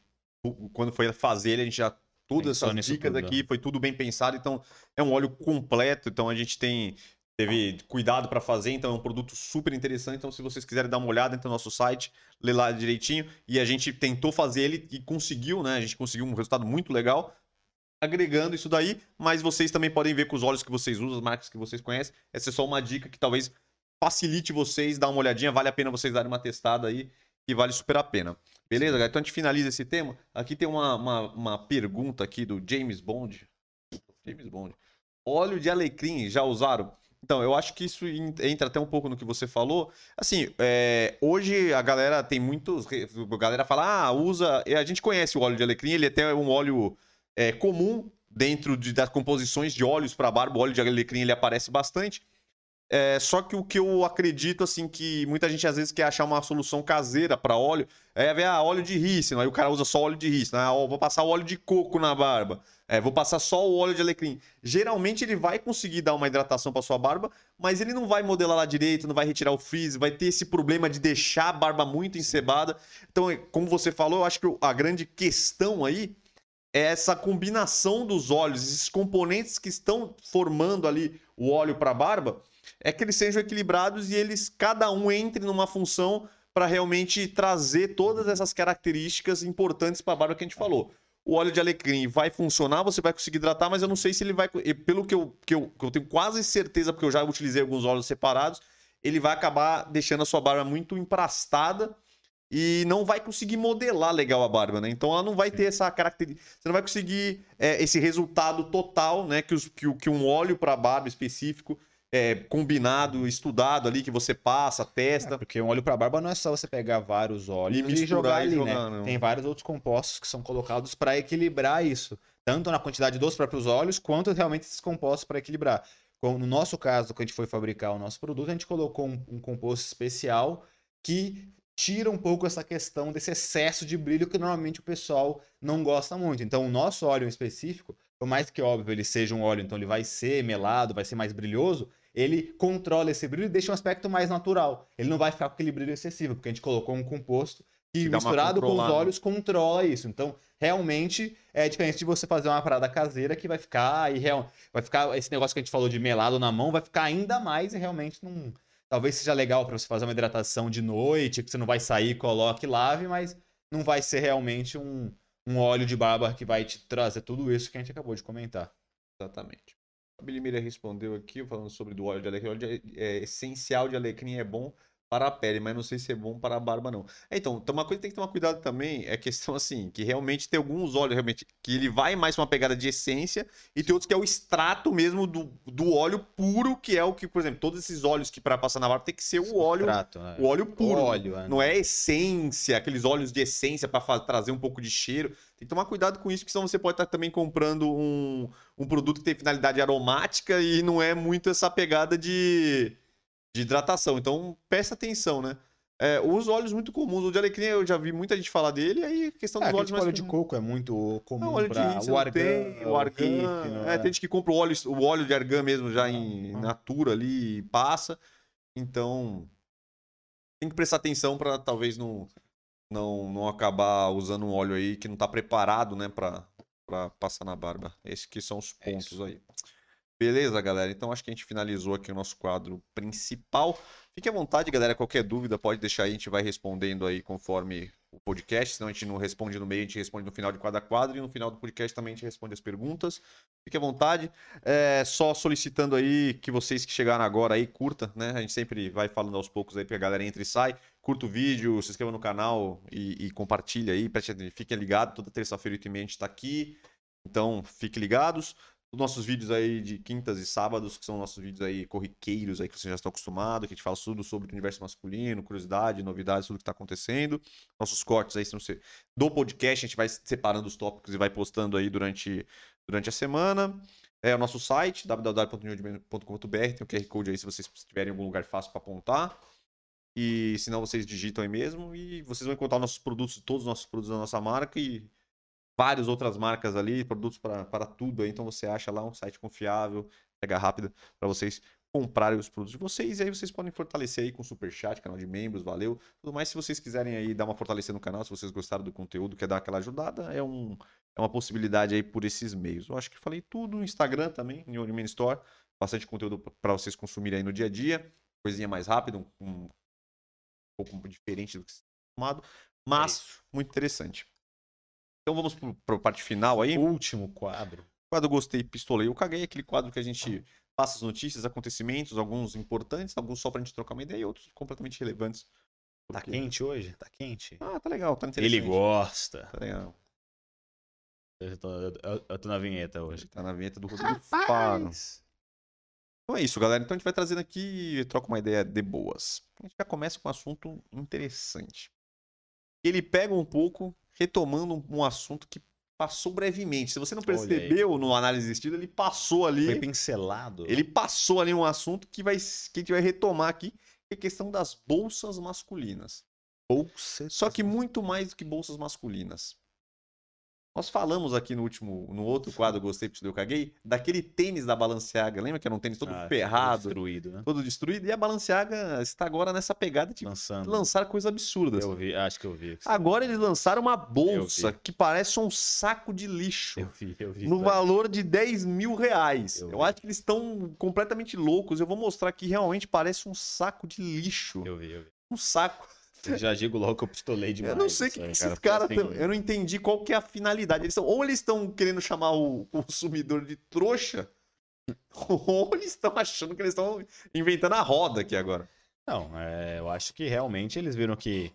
quando foi fazer ele, a gente já todas essas dicas tudo, aqui, né? foi tudo bem pensado. Então, é um óleo completo. Então, a gente tem teve cuidado para fazer, então é um produto super interessante. Então, se vocês quiserem dar uma olhada, entra no nosso site, lê lá direitinho. E a gente tentou fazer ele e conseguiu, né? A gente conseguiu um resultado muito legal agregando isso daí, mas vocês também podem ver com os olhos que vocês usam, as marcas que vocês conhecem. Essa é só uma dica que talvez facilite vocês, dar uma olhadinha, vale a pena vocês darem uma testada aí, que vale super a pena. Beleza, galera? Então a gente finaliza esse tema. Aqui tem uma, uma, uma pergunta aqui do James Bond. James Bond. Óleo de alecrim, já usaram? Então, eu acho que isso entra até um pouco no que você falou. Assim, é, hoje a galera tem muitos. A galera fala, ah, usa. A gente conhece o óleo de alecrim, ele é até um óleo é, comum dentro de, das composições de óleos para barba. O óleo de alecrim ele aparece bastante. É, só que o que eu acredito, assim, que muita gente às vezes quer achar uma solução caseira para óleo, é ver, ah, óleo de rícino, aí o cara usa só óleo de rícino, ah, vou passar o óleo de coco na barba, é, vou passar só o óleo de alecrim. Geralmente ele vai conseguir dar uma hidratação para sua barba, mas ele não vai modelar lá direito, não vai retirar o frizz, vai ter esse problema de deixar a barba muito encebada. Então, é, como você falou, eu acho que a grande questão aí é essa combinação dos óleos, esses componentes que estão formando ali o óleo para barba, é que eles sejam equilibrados e eles cada um entre numa função para realmente trazer todas essas características importantes para a barba que a gente falou. O óleo de alecrim vai funcionar, você vai conseguir hidratar, mas eu não sei se ele vai. Pelo que eu, que eu, que eu tenho quase certeza, porque eu já utilizei alguns óleos separados, ele vai acabar deixando a sua barba muito emplastada e não vai conseguir modelar legal a barba, né? Então ela não vai ter essa característica. Você não vai conseguir é, esse resultado total, né? Que, os, que, que um óleo para barba específico é, combinado, estudado ali, que você passa, testa. É, porque um óleo para barba não é só você pegar vários óleos e, e jogar ali, jogar, né? Não. Tem vários outros compostos que são colocados para equilibrar isso. Tanto na quantidade dos próprios óleos, quanto realmente esses compostos para equilibrar. com- no nosso caso, quando a gente foi fabricar o nosso produto, a gente colocou um, um composto especial que tira um pouco essa questão desse excesso de brilho que normalmente o pessoal não gosta muito. Então, o nosso óleo em específico, por mais que óbvio ele seja um óleo, então ele vai ser melado, vai ser mais brilhoso, ele controla esse brilho e deixa um aspecto mais natural. Ele não vai ficar com aquele brilho excessivo, porque a gente colocou um composto que misturado com os óleos controla isso. Então, realmente é diferente de você fazer uma parada caseira que vai ficar e real, vai ficar esse negócio que a gente falou de melado na mão, vai ficar ainda mais e realmente não talvez seja legal para você fazer uma hidratação de noite, que você não vai sair, coloque, lave, mas não vai ser realmente um, um óleo de barba que vai te trazer tudo isso que a gente acabou de comentar. Exatamente. A Bilimira respondeu aqui, falando sobre do óleo de alecrim. O óleo de- é, essencial de alecrim é bom para a pele, mas não sei se é bom para a barba, não. É, então, então, uma coisa que tem que tomar cuidado também é a questão assim, que realmente tem alguns óleos realmente que ele vai mais pra uma pegada de essência e tem outros que é o extrato mesmo do, do óleo puro, que é o que, por exemplo, todos esses óleos que para passar na barba tem que ser o óleo, Trato, né? o óleo puro. óleo, né? Não é essência, aqueles óleos de essência para trazer um pouco de cheiro. Tem que tomar cuidado com isso, porque senão você pode estar também comprando um, um produto que tem finalidade aromática e não é muito essa pegada de, de hidratação. Então, presta atenção, né? É, os óleos muito comuns, o de alecrim eu já vi muita gente falar dele, aí a questão É, dos aquele óleos tipo mais óleo de comuns. coco é muito comum Não, óleo de índice o argan, tem, o argan. é, né? tem gente que compra o óleo, o óleo de argan mesmo já em Ah. natura ali e passa. Então, tem que prestar atenção para talvez não, não, não acabar usando um óleo aí que não tá preparado, né, para passar na barba. Esses que são os É pontos aí. Beleza, galera? Então acho que a gente finalizou aqui o nosso quadro principal. Fique à vontade, galera. Qualquer dúvida pode deixar aí, a gente vai respondendo aí conforme o podcast. Senão a gente não responde no meio, a gente responde no final de cada quadro. E no final do podcast também a gente responde as perguntas. Fique à vontade. É, só solicitando aí que vocês que chegaram agora aí, curta, né? A gente sempre vai falando aos poucos aí, porque a galera entra e sai. Curta o vídeo, se inscreva no canal e, e compartilha aí. Fiquem ligados, toda terça-feira, 8 h a gente tá aqui. Então, fiquem ligados. Os nossos vídeos aí de quintas e sábados, que são nossos vídeos aí corriqueiros aí que vocês já estão acostumados, que a gente fala tudo sobre o universo masculino, curiosidade, novidades, tudo que tá acontecendo. Nossos cortes aí são do podcast, a gente vai separando os tópicos e vai postando aí durante, durante a semana. É o nosso site, www.newdman.com.br, tem o QR Code aí se vocês tiverem algum lugar fácil para apontar. E se não, vocês digitam aí mesmo e vocês vão encontrar nossos produtos, todos os nossos produtos da nossa marca e várias outras marcas ali, produtos para tudo aí. Então você acha lá um site confiável, pega rápida para vocês comprarem os produtos de vocês. E aí vocês podem fortalecer aí com super chat, canal de membros, valeu. Tudo mais, se vocês quiserem aí dar uma fortalecida no canal, se vocês gostaram do conteúdo, quer dar aquela ajudada, é, um, é uma possibilidade aí por esses meios. Eu acho que falei tudo. Instagram também, New Store. Bastante conteúdo para vocês consumirem aí no dia a dia. Coisinha mais rápida, um, um pouco diferente do que você está acostumado. Mas muito interessante. Então vamos para a parte final aí. Último quadro. Quadro Gostei, Pistolei. Eu caguei aquele quadro que a gente passa as notícias, acontecimentos, alguns importantes, alguns só pra gente trocar uma ideia e outros completamente relevantes. Tá Porque- quente hoje? Tá quente. Ah, tá legal, tá interessante. Ele gosta. Tá legal. Eu tô, eu- eu tô na vinheta hoje. Tá na vinheta do Rodrigo Faro. Então é isso, galera. Então a gente vai trazendo aqui e troca uma ideia de boas. A gente já começa com um assunto interessante. Ele pega um pouco, retomando um- assunto que passou brevemente. Se você não percebeu no análise de estilo, ele passou ali. Foi pincelado. Ele passou ali um assunto que, vai, que a gente vai retomar aqui, que é a questão das bolsas masculinas. Bolsa. Só que muito mais do que bolsas masculinas. Nós falamos aqui no último, no outro quadro Gostei, Porque Eu Caguei, daquele tênis da Balenciaga. Lembra que era um tênis todo Ah, ferrado, Destruído, né? todo destruído? E a Balenciaga está agora nessa pegada de Lançando. lançar coisas absurdas. Eu vi, acho que eu vi. Agora eles lançaram uma bolsa que parece um saco de lixo. Eu vi, eu vi. no valor de 10 mil reais. Eu Eu, acho que eles estão completamente loucos. Eu vou mostrar que realmente parece um saco de lixo. Eu vi, eu vi. Um saco. Eu já digo logo que eu pistolei demais. eu não sei o isso que, que cara, esses caras assim, tão- Eu não entendi qual que é a finalidade. Eles ou eles estão querendo chamar o consumidor de trouxa, ou eles estão achando que eles estão inventando a roda aqui agora. Não, é, eu acho que realmente eles viram que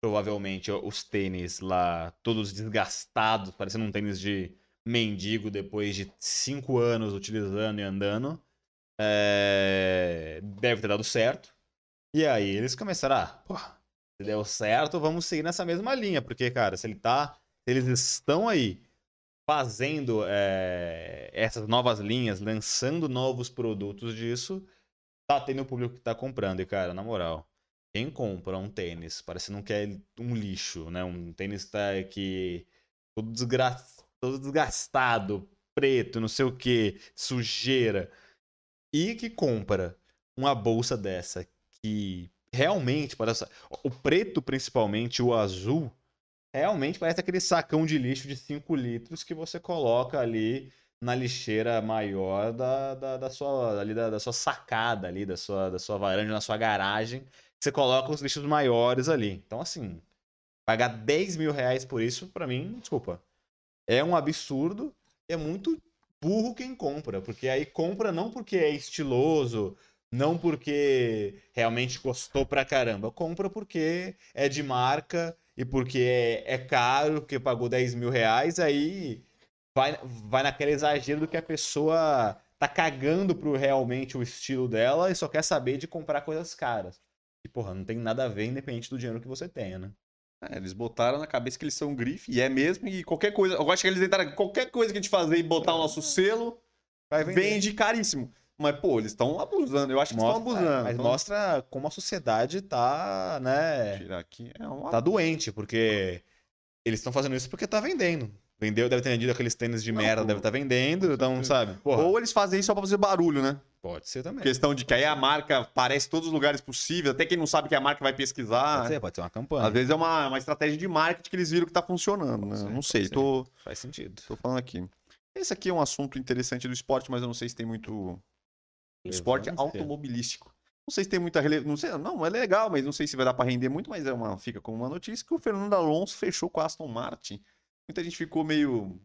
provavelmente os tênis lá, todos desgastados, parecendo um tênis de mendigo depois de cinco anos utilizando e andando, é, deve ter dado certo. E aí eles começaram, ah, pô, se deu certo, vamos seguir nessa mesma linha, porque, cara, se ele tá, eles estão aí fazendo é, essas novas linhas, lançando novos produtos disso, tá tendo o público que tá comprando. E, cara, na moral, quem compra um tênis, parece não quer um lixo, né? Um tênis tá que todo, desgra... todo desgastado, preto, não sei o que, sujeira. E que compra uma bolsa dessa que realmente parece. O preto, principalmente, o azul, realmente parece aquele sacão de lixo de 5 litros que você coloca ali na lixeira maior da, da, da sua, ali da, da, sua sacada ali, da sua, da sua varanda, na sua garagem. Você coloca os lixos maiores ali. Então, assim, pagar 10 mil reais por isso, para mim, desculpa. É um absurdo. É muito burro quem compra. Porque aí compra não porque é estiloso, não porque realmente gostou pra caramba. Compra porque é de marca e porque é, é caro, porque pagou 10 mil reais, aí vai, vai naquele exagero do que a pessoa tá cagando pro realmente o estilo dela e só quer saber de comprar coisas caras. E, porra, não tem nada a ver, independente do dinheiro que você tenha, né? É, eles botaram na cabeça que eles são grife, e é mesmo, e qualquer coisa. Eu acho que eles tentaram qualquer coisa que a gente fazer e botar o nosso selo, vende caríssimo. Mas, pô, eles estão abusando. Eu acho que mostra, estão abusando. Mas então... mostra como a sociedade tá, né? Tirar aqui é uma... Tá doente, porque eles estão fazendo isso porque tá vendendo. Vendeu, deve ter vendido aqueles tênis de Não, merda, pô. deve estar vendendo, então, sabe? Porra, Ou eles fazem isso só pra fazer barulho, né? pode ser também. Questão de que aí a marca aparece em todos os lugares possíveis, até quem não sabe que a marca vai pesquisar. Pode ser, pode ser uma campanha. Às vezes é uma, uma estratégia de marketing que eles viram que tá funcionando, né? Ser, não sei, tô, Faz sentido. tô falando aqui. Esse aqui é um assunto interessante do esporte, mas eu não sei se tem muito. Esporte Vamos ver. automobilístico. Não sei se tem muita relevância. Não sei, não, é legal, mas não sei se vai dar pra render muito, mas é uma, fica como uma notícia que o Fernando Alonso fechou com a Aston Martin. Muita gente ficou meio.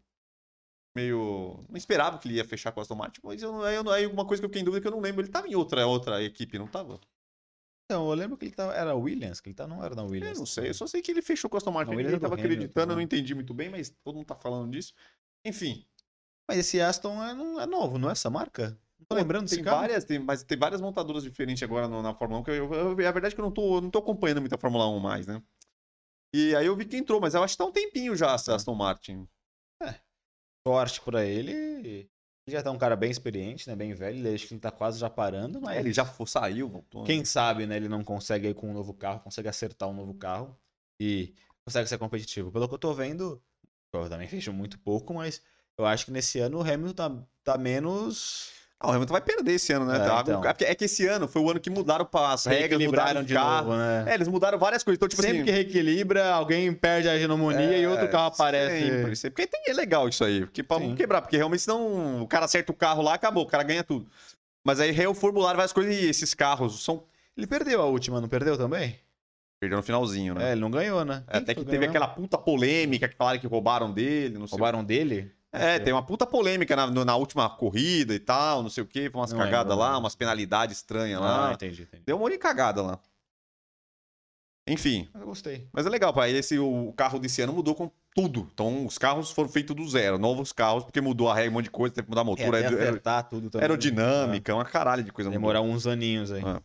Meio. Não esperava que ele ia fechar com a Aston Martin, mas eu, aí, eu- aí uma coisa que eu fiquei em dúvida é que eu não lembro. Ele tava em outra, outra equipe, não tava? Então, eu lembro que ele tava, era Williams, que ele tá, não era na Williams. Eu não sei, eu só sei que ele fechou com a Aston Martin. Não, ele é tava Hamilton, acreditando, eu não né? entendi muito bem, mas todo mundo tá falando disso. Enfim, Mas esse Aston é, não é novo, não é essa marca? Não tô lembrando desse tem carro. várias, tem, mas tem várias montadoras diferentes agora no- na Fórmula 1, que eu, eu- a verdade é que eu não tô, não tô acompanhando muito a Fórmula 1 mais, né? E aí eu vi que entrou, mas eu acho que tá um tempinho já essa Aston Martin. Sorte pra ele. Ele já tá um cara bem experiente, né? Bem velho. Ele acho que ele tá quase já parando, mas. É, ele já saiu, voltou. Quem sabe, né? Ele não consegue aí com um novo carro, consegue acertar um novo carro e consegue ser competitivo. Pelo que eu tô vendo, eu também vejo muito pouco, mas eu acho que nesse ano o Hamilton tá, tá menos. Ah, o Hamilton vai perder esse ano, né? É, Tá- então. é é que esse ano foi o ano que mudaram as regras, mudaram de carro. novo, né? É, eles mudaram várias coisas. Então, tipo sempre assim. que reequilibra, alguém perde a hegemonia e outro carro aparece. Sempre, sempre. Porque tem, é legal isso aí. Porque pra Sim. não quebrar, porque realmente senão o cara acerta o carro lá, acabou, o cara ganha tudo. Mas aí reformularam várias coisas e esses carros são. Ele perdeu a última, não perdeu também? Perdeu no finalzinho, né? É, ele não ganhou, né? É, Até que teve aquela puta polêmica que falaram que roubaram dele, não sei. Roubaram dele? É, tem uma puta polêmica na, na última corrida e tal, não sei o quê. Foi umas Não cagadas lembro, lá, umas penalidades estranhas Ah, lá. entendi, entendi. Deu uma monte de cagada lá. Enfim, Mas eu gostei. mas é legal, pai. Esse, o carro desse ano mudou com tudo. Então, os carros foram feitos do zero. Novos carros, porque mudou a regra, um monte de coisa, teve que mudar a motor, É, até tudo também. aerodinâmica, uma caralho de coisa Vai mudou. Demorar uns aninhos aí. É.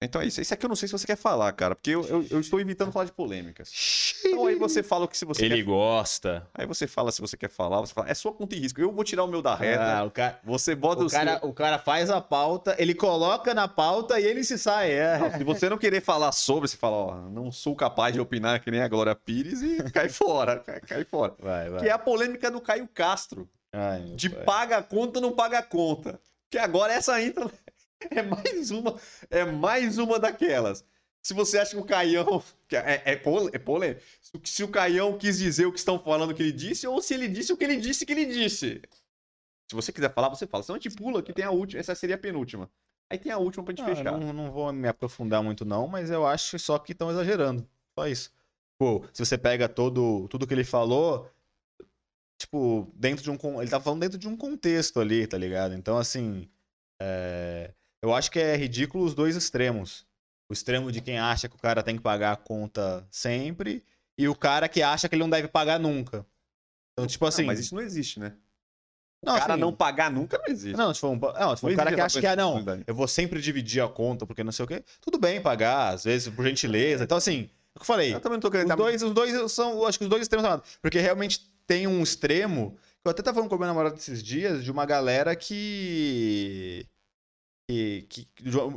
Então é isso. Esse aqui eu não sei se você quer falar, cara, porque eu, eu, eu estou evitando falar de polêmicas. Então aí você fala o que se você Ele quer. gosta. Aí você fala se você quer falar, você fala, é sua conta e risco. Eu vou tirar o meu da reta. Ah, o, ca- Você bota o, o, cara, o cara faz a pauta, ele coloca na pauta e ele se sai. É. seu. Se você não querer falar sobre, você fala, ó, não sou capaz de opinar que nem a Glória Pires e cai fora, cai, cai fora. Vai, vai. Que é a polêmica do Caio Castro. Ai, De pai. paga a conta ou não paga a conta. Que agora essa entra. É mais uma. É mais uma daquelas. Se você acha que o Caião. É, é, pole- é polêmico. Se, o Caião quis dizer o que estão falando que ele disse, ou se ele disse o que ele disse que ele disse. Se você quiser falar, você fala. Senão a gente pula que tem a última. Essa seria a penúltima. Aí tem a última pra gente Ah, fechar. não, não vou me aprofundar muito, não, mas eu acho só que estão exagerando. Só isso. Pô, se você pega todo, tudo que ele falou, tipo, dentro de um. Ele tá falando dentro de um contexto ali, tá ligado? Então, assim. é, Eu acho que é ridículo os dois extremos. O extremo de quem acha que o cara tem que pagar a conta sempre e o cara que acha que ele não deve pagar nunca. Então, tipo assim. Não, mas isso não existe, né? não, O cara assim, não pagar nunca não existe. não, for um, não, se for um Não cara que acha que, ah, não, eu vou sempre dividir a conta porque não sei o quê, tudo bem pagar, às vezes por gentileza. Então, assim, é o que eu falei. Eu também não tô querendo. Os dois, os dois são, acho que os dois extremos são. Porque realmente tem um extremo. Eu até tava falando com a minha namorada esses dias de uma galera que. Que, que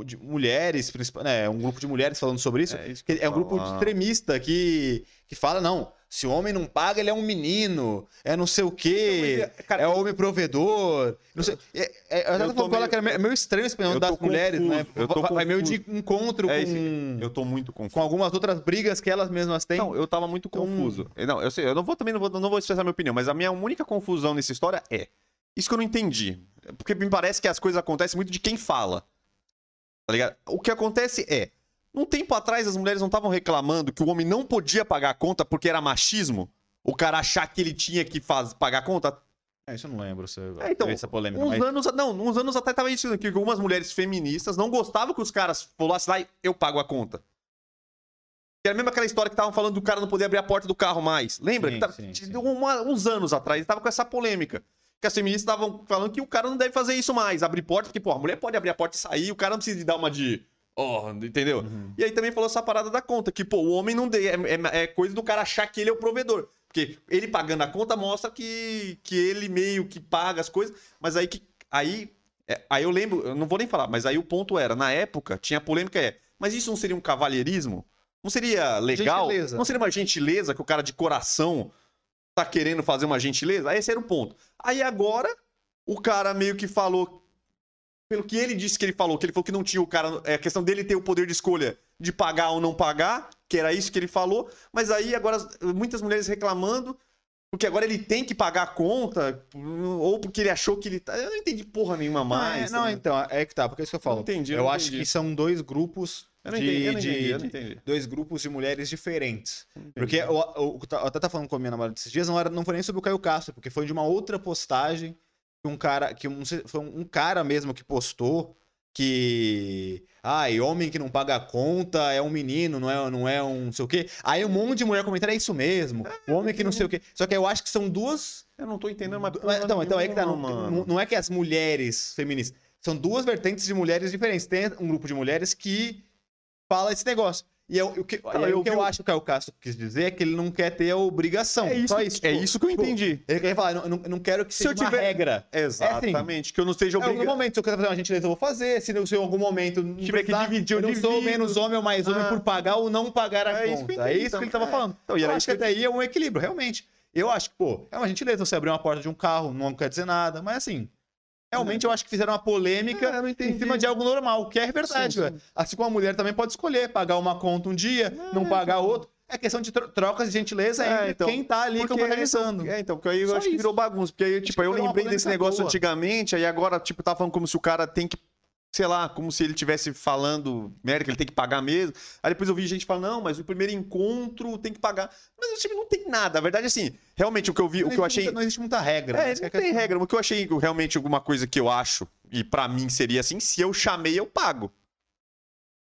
de, mulheres, né, um grupo de mulheres falando sobre isso. É isso é um grupo falar. extremista que, que fala, não, se o homem não paga, ele é um menino, é não sei o quê, Então, é- cara, é homem provedor. Não sei, é, é, eu falando meio- que era meio, estranho esse das mulheres, né? confuso, eu tô Vai- Vai meio confuso. de encontro É com, Eu tô muito confuso. com algumas outras brigas que elas mesmas têm. Não, eu tava muito Então- confuso. Não, eu sei, eu não vou também não vou, não vou expressar minha opinião, mas a minha única confusão nessa história é isso que eu não entendi. Porque me parece que as coisas acontecem muito de quem fala. Tá ligado? O que acontece é, um tempo atrás as mulheres não estavam reclamando que o homem não podia pagar a conta porque era machismo? O cara achar que ele tinha que faz, pagar a conta? É, isso eu não lembro se É, então, essa polêmica. Uns mas... anos, não, uns anos atrás tava isso, que algumas mulheres feministas não gostavam que os caras falassem lá, eu pago a conta. Que era mesmo aquela história que estavam falando do cara não poder abrir a porta do carro mais. Lembra? Sim, que tava, sim, sim. uma- uns anos atrás, tava com essa polêmica. Que as feministas estavam falando que o cara não deve fazer isso mais, abrir porta, porque, pô, a mulher pode abrir a porta e sair, o cara não precisa de dar uma de. Oh, entendeu? Uhum. E aí também falou essa parada da conta, que, pô, o homem não dê. É, é- é coisa do cara achar que ele é o provedor. Porque ele pagando a conta mostra que, que ele meio que paga as coisas, mas aí que. Aí, é, aí eu lembro, eu não vou nem falar, mas aí o ponto era, na época, tinha a polêmica é, mas isso não seria um cavalheirismo? Não seria legal? Gentileza. Não seria uma gentileza que o cara de coração tá querendo fazer uma gentileza? Aí esse era o ponto. Aí agora, o cara meio que falou pelo que ele disse que ele falou, que ele falou que não tinha o cara. É a questão dele ter o poder de escolha de pagar ou não pagar, que era isso que ele falou. Mas aí agora as- muitas mulheres reclamando, porque agora ele tem que pagar a conta, ou porque ele achou que ele tá. Eu não entendi porra nenhuma mais. não, é- não, né? então, é que tá, porque é isso que eu falo. Não entendi, eu eu não acho entendi. que são dois grupos Eu não de, entendi, eu não de- entendi, eu não de- entendi. dois grupos de mulheres diferentes. Entendi. Porque eu, eu, eu até tava falando com a minha namorada esses dias, não, era, não foi nem sobre o Caio Castro, porque foi de uma outra postagem que um cara, que um, foi um cara mesmo que postou que. Ai, homem que não paga a conta é um menino, não é, não é um não sei o quê. Aí um monte de mulher comentando, é isso mesmo. O homem que não sei o quê. Só que eu acho que são duas Eu não tô entendendo uma mas, então, então é que tá. Não, não é que as mulheres feministas. São duas vertentes de mulheres diferentes. Tem um grupo de mulheres que fala esse negócio. E eu, o que, eu o que eu o- acho que o Caio Castro quis dizer é que ele não quer ter a obrigação. É isso, só isso. é isso que eu tipo, entendi. Ele quer falar, eu não, eu não quero que Se seja eu uma tiver- regra. Exatamente, que eu não seja É, em algum obrigado. momento, se eu quiser fazer uma gentileza, eu vou fazer. Se, eu- se em algum momento não Tiver que dividir, eu eu não sou menos homem ou mais homem Ah. por pagar ou não pagar a É isso eu conta. é entendi isso que ele também. tava É. falando. Então, eu acho isso que que até aí é um equilíbrio, realmente. Eu acho que, pô, é uma gentileza você abrir uma porta de um carro, não quer dizer nada, mas assim, realmente eu acho que fizeram uma polêmica É, não em cima de algo normal, que é verdade, Sim, velho. Assim como a mulher também pode escolher pagar uma conta um dia, não pagar outro. É questão de tro- trocas de gentileza É, entre então, quem tá ali compartilhando. É, então, porque aí eu Só acho que isso. virou bagunça. Porque aí, tipo, eu que lembrei desse negócio boa. antigamente, aí agora, tipo, tava falando como se o cara tem que. Sei lá, como se ele estivesse falando merda, que ele tem que pagar mesmo. Aí depois eu vi gente falando, não, mas o primeiro encontro tem que pagar. Mas tipo, não tem nada. A verdade, assim, realmente o que eu vi, o que eu achei. Não existe muita regra. É, mas não é tem questão. regra. O que eu achei realmente alguma coisa que eu acho, e pra mim seria assim, se eu chamei, eu pago.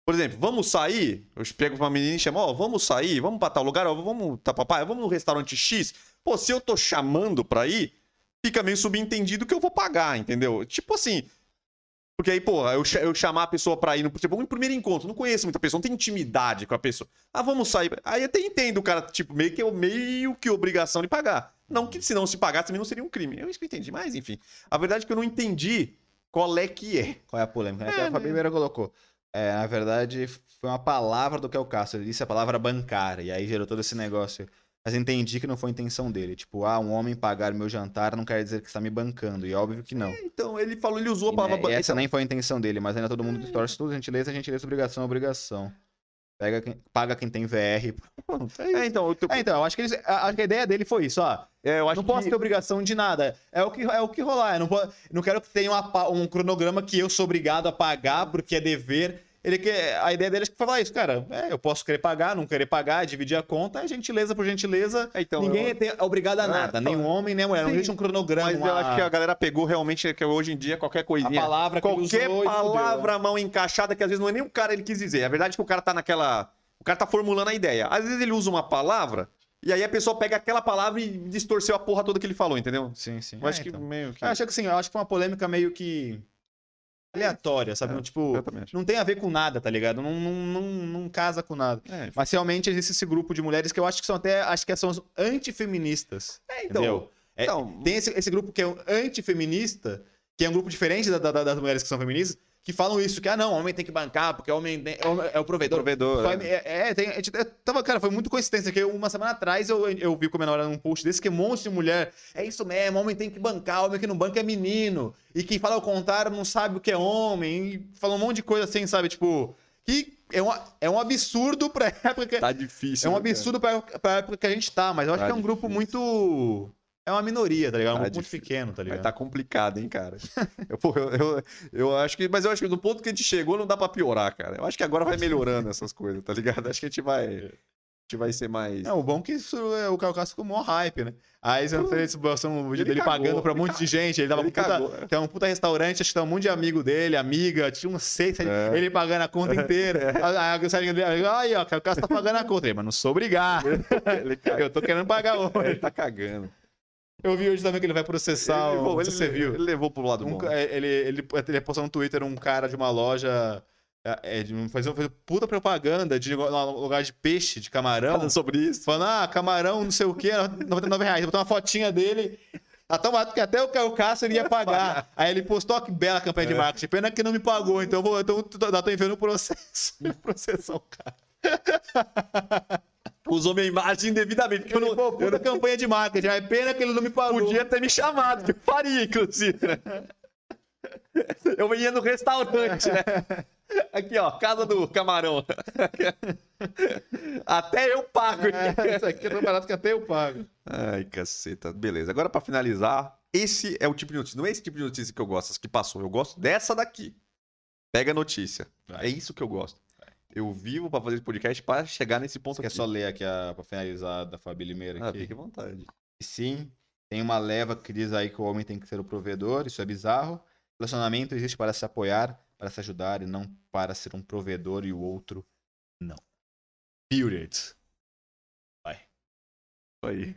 Por exemplo, vamos sair? Eu pego uma menina e chamo, ó, vamos sair, vamos pra tal lugar, ó, vamos, tá, papai, vamos no restaurante X. Pô, se eu tô chamando pra ir, fica meio subentendido que eu vou pagar, entendeu? Tipo assim. Porque aí, pô, eu, eu chamar a pessoa pra ir no tipo, um primeiro encontro, não conheço muita pessoa, não tenho intimidade com a pessoa. Ah, vamos sair. Aí eu até entendo o cara, tipo, meio que, meio que obrigação de pagar. Não que se não se pagasse também não seria um crime. É isso que eu entendi. Mas, enfim. A verdade é que eu não entendi qual é que é. Qual é a polêmica? né? É, Que a né? Fabi Ribeiro colocou. É, na verdade, foi uma palavra do Kel Castro. Ele disse a palavra bancária. E aí gerou todo esse negócio. Mas entendi que não foi a intenção dele. Tipo, ah, um homem pagar meu jantar não quer dizer que está me bancando. E é óbvio que não. Então, ele falou, ele usou a palavra. né, ban- essa então, nem foi a intenção dele, mas ainda todo mundo distorce tudo. Gentileza, gentileza, obrigação, obrigação. Pega quem- paga quem tem VR. Pronto, é. É, então, eu, tô- É, então, eu acho que, eles, acho que a ideia dele foi isso, ó. é, eu acho não posso que... ter obrigação de nada. É o que, é o que rolar. Eu não, po- não quero que tenha uma um cronograma que eu sou obrigado a pagar porque é dever. Ele quer, a ideia dele é que falar isso, cara. É, eu posso querer pagar, não querer pagar, dividir a conta, é gentileza por gentileza. É, então, Ninguém eu- é, é obrigado a É, nada, nem então, um homem, nem mulher. Não sim, existe um cronograma. Mas eu acho que a galera pegou realmente que hoje em dia qualquer a coisinha. palavra que ele Qualquer usou palavra mal encaixada que às vezes não é nem o cara ele quis dizer. A verdade é que o cara tá naquela. O cara tá formulando a ideia. Às vezes ele usa uma palavra e aí a pessoa pega aquela palavra e distorceu a porra toda que ele falou, entendeu? Sim, sim. Eu acho É, que então. meio que. Eu acho que sim, eu acho que foi uma polêmica meio que. Aleatória, sabe? Não, tipo, acho. não tem a ver com nada, tá ligado? Não, não, não, não casa com nada. É, Mas realmente existe esse grupo de mulheres que eu acho que são até, acho que são as antifeministas. é, Entendeu? É, então, Tem esse, esse grupo que é um antifeminista, que é um grupo diferente da- da- das mulheres que são feministas, que falam isso, que, ah, não, homem tem que bancar, porque homem tem- é, o- é o provedor. provedor. Só- É, é, tem, gente- eu tava, cara, foi muito coincidência, que uma semana atrás eu, eu vi com a minha namorada num post desse, que um monte de mulher, é isso mesmo, homem tem que bancar, homem que não banca é menino, e quem fala o contrário não sabe o que é homem, e fala um monte de coisa assim, sabe, tipo, que é um, é um absurdo pra época, Tá difícil. é um né, cara? absurdo pra, pra época que a gente tá, mas eu acho Tá que é um grupo difícil. muito... É uma minoria, tá ligado? É um Tá muito difícil. pequeno, tá ligado? tá complicado, hein, cara. eu, pô, eu, eu, eu acho que. Mas eu acho que no ponto que a gente chegou não dá pra piorar, cara. Eu acho que agora vai melhorando essas coisas, tá ligado? Acho que a gente vai. A gente vai ser mais. É, o bom é que isso é o Caucaso ficou mó hype, né? Aí você fez um vídeo Ele dele cagou, pagando pra um ele monte de gente. Ele dava ele um puta, cagou, é. tem um puta restaurante, acho que tem um monte de amigo dele, amiga, tinha uns seis, É. ele pagando a conta inteira. Aí a Gustavo dele, aí, ó, o Caucaso tá pagando a conta. Ele, mas não sou obrigado. ele, Eu tô querendo pagar ele hoje. tá cagando. Eu vi hoje também que ele vai processar, ele, o- ele, você viu. ele levou pro lado Um bom. ca- ele, ele, ele postou no Twitter um cara de uma loja. É, é, fazendo puta propaganda de lugar de peixe, de camarão. Falando sobre isso. Falando, ah, camarão, não sei o quê, 99 reais. Botou uma fotinha dele. Tá tão barato que até o Caio Castro ele ia pagar. Aí ele postou, que bela campanha de marketing. Pena que não me pagou, então eu vou, então, tô, tô enviando o processo. Processar o cara. Usou minha imagem indevidamente. Porque eu não, Pô, puta campanha de marketing. É pena que ele não me pagou. podia ter me chamado, que eu faria, inclusive. né? Eu ia no restaurante, né? Aqui, ó, casa do camarão. Até eu pago. É, isso aqui é tão barato que até eu pago. Ai, caceta. Beleza. Agora, pra finalizar, esse é o tipo de notícia. Não é esse tipo de notícia que eu gosto, as que passou. Eu gosto dessa daqui. Pega a notícia. É isso que eu gosto. Eu vivo pra fazer esse podcast pra chegar nesse ponto Você quer aqui. só ler aqui a, pra finalizar da Fabi Limeira Ah, aqui? fique à vontade. Sim, tem uma leva que diz aí que o homem tem que ser o provedor, isso é bizarro. Relacionamento existe para se apoiar, para se ajudar e não para ser um provedor e o outro não. Period. Isso aí.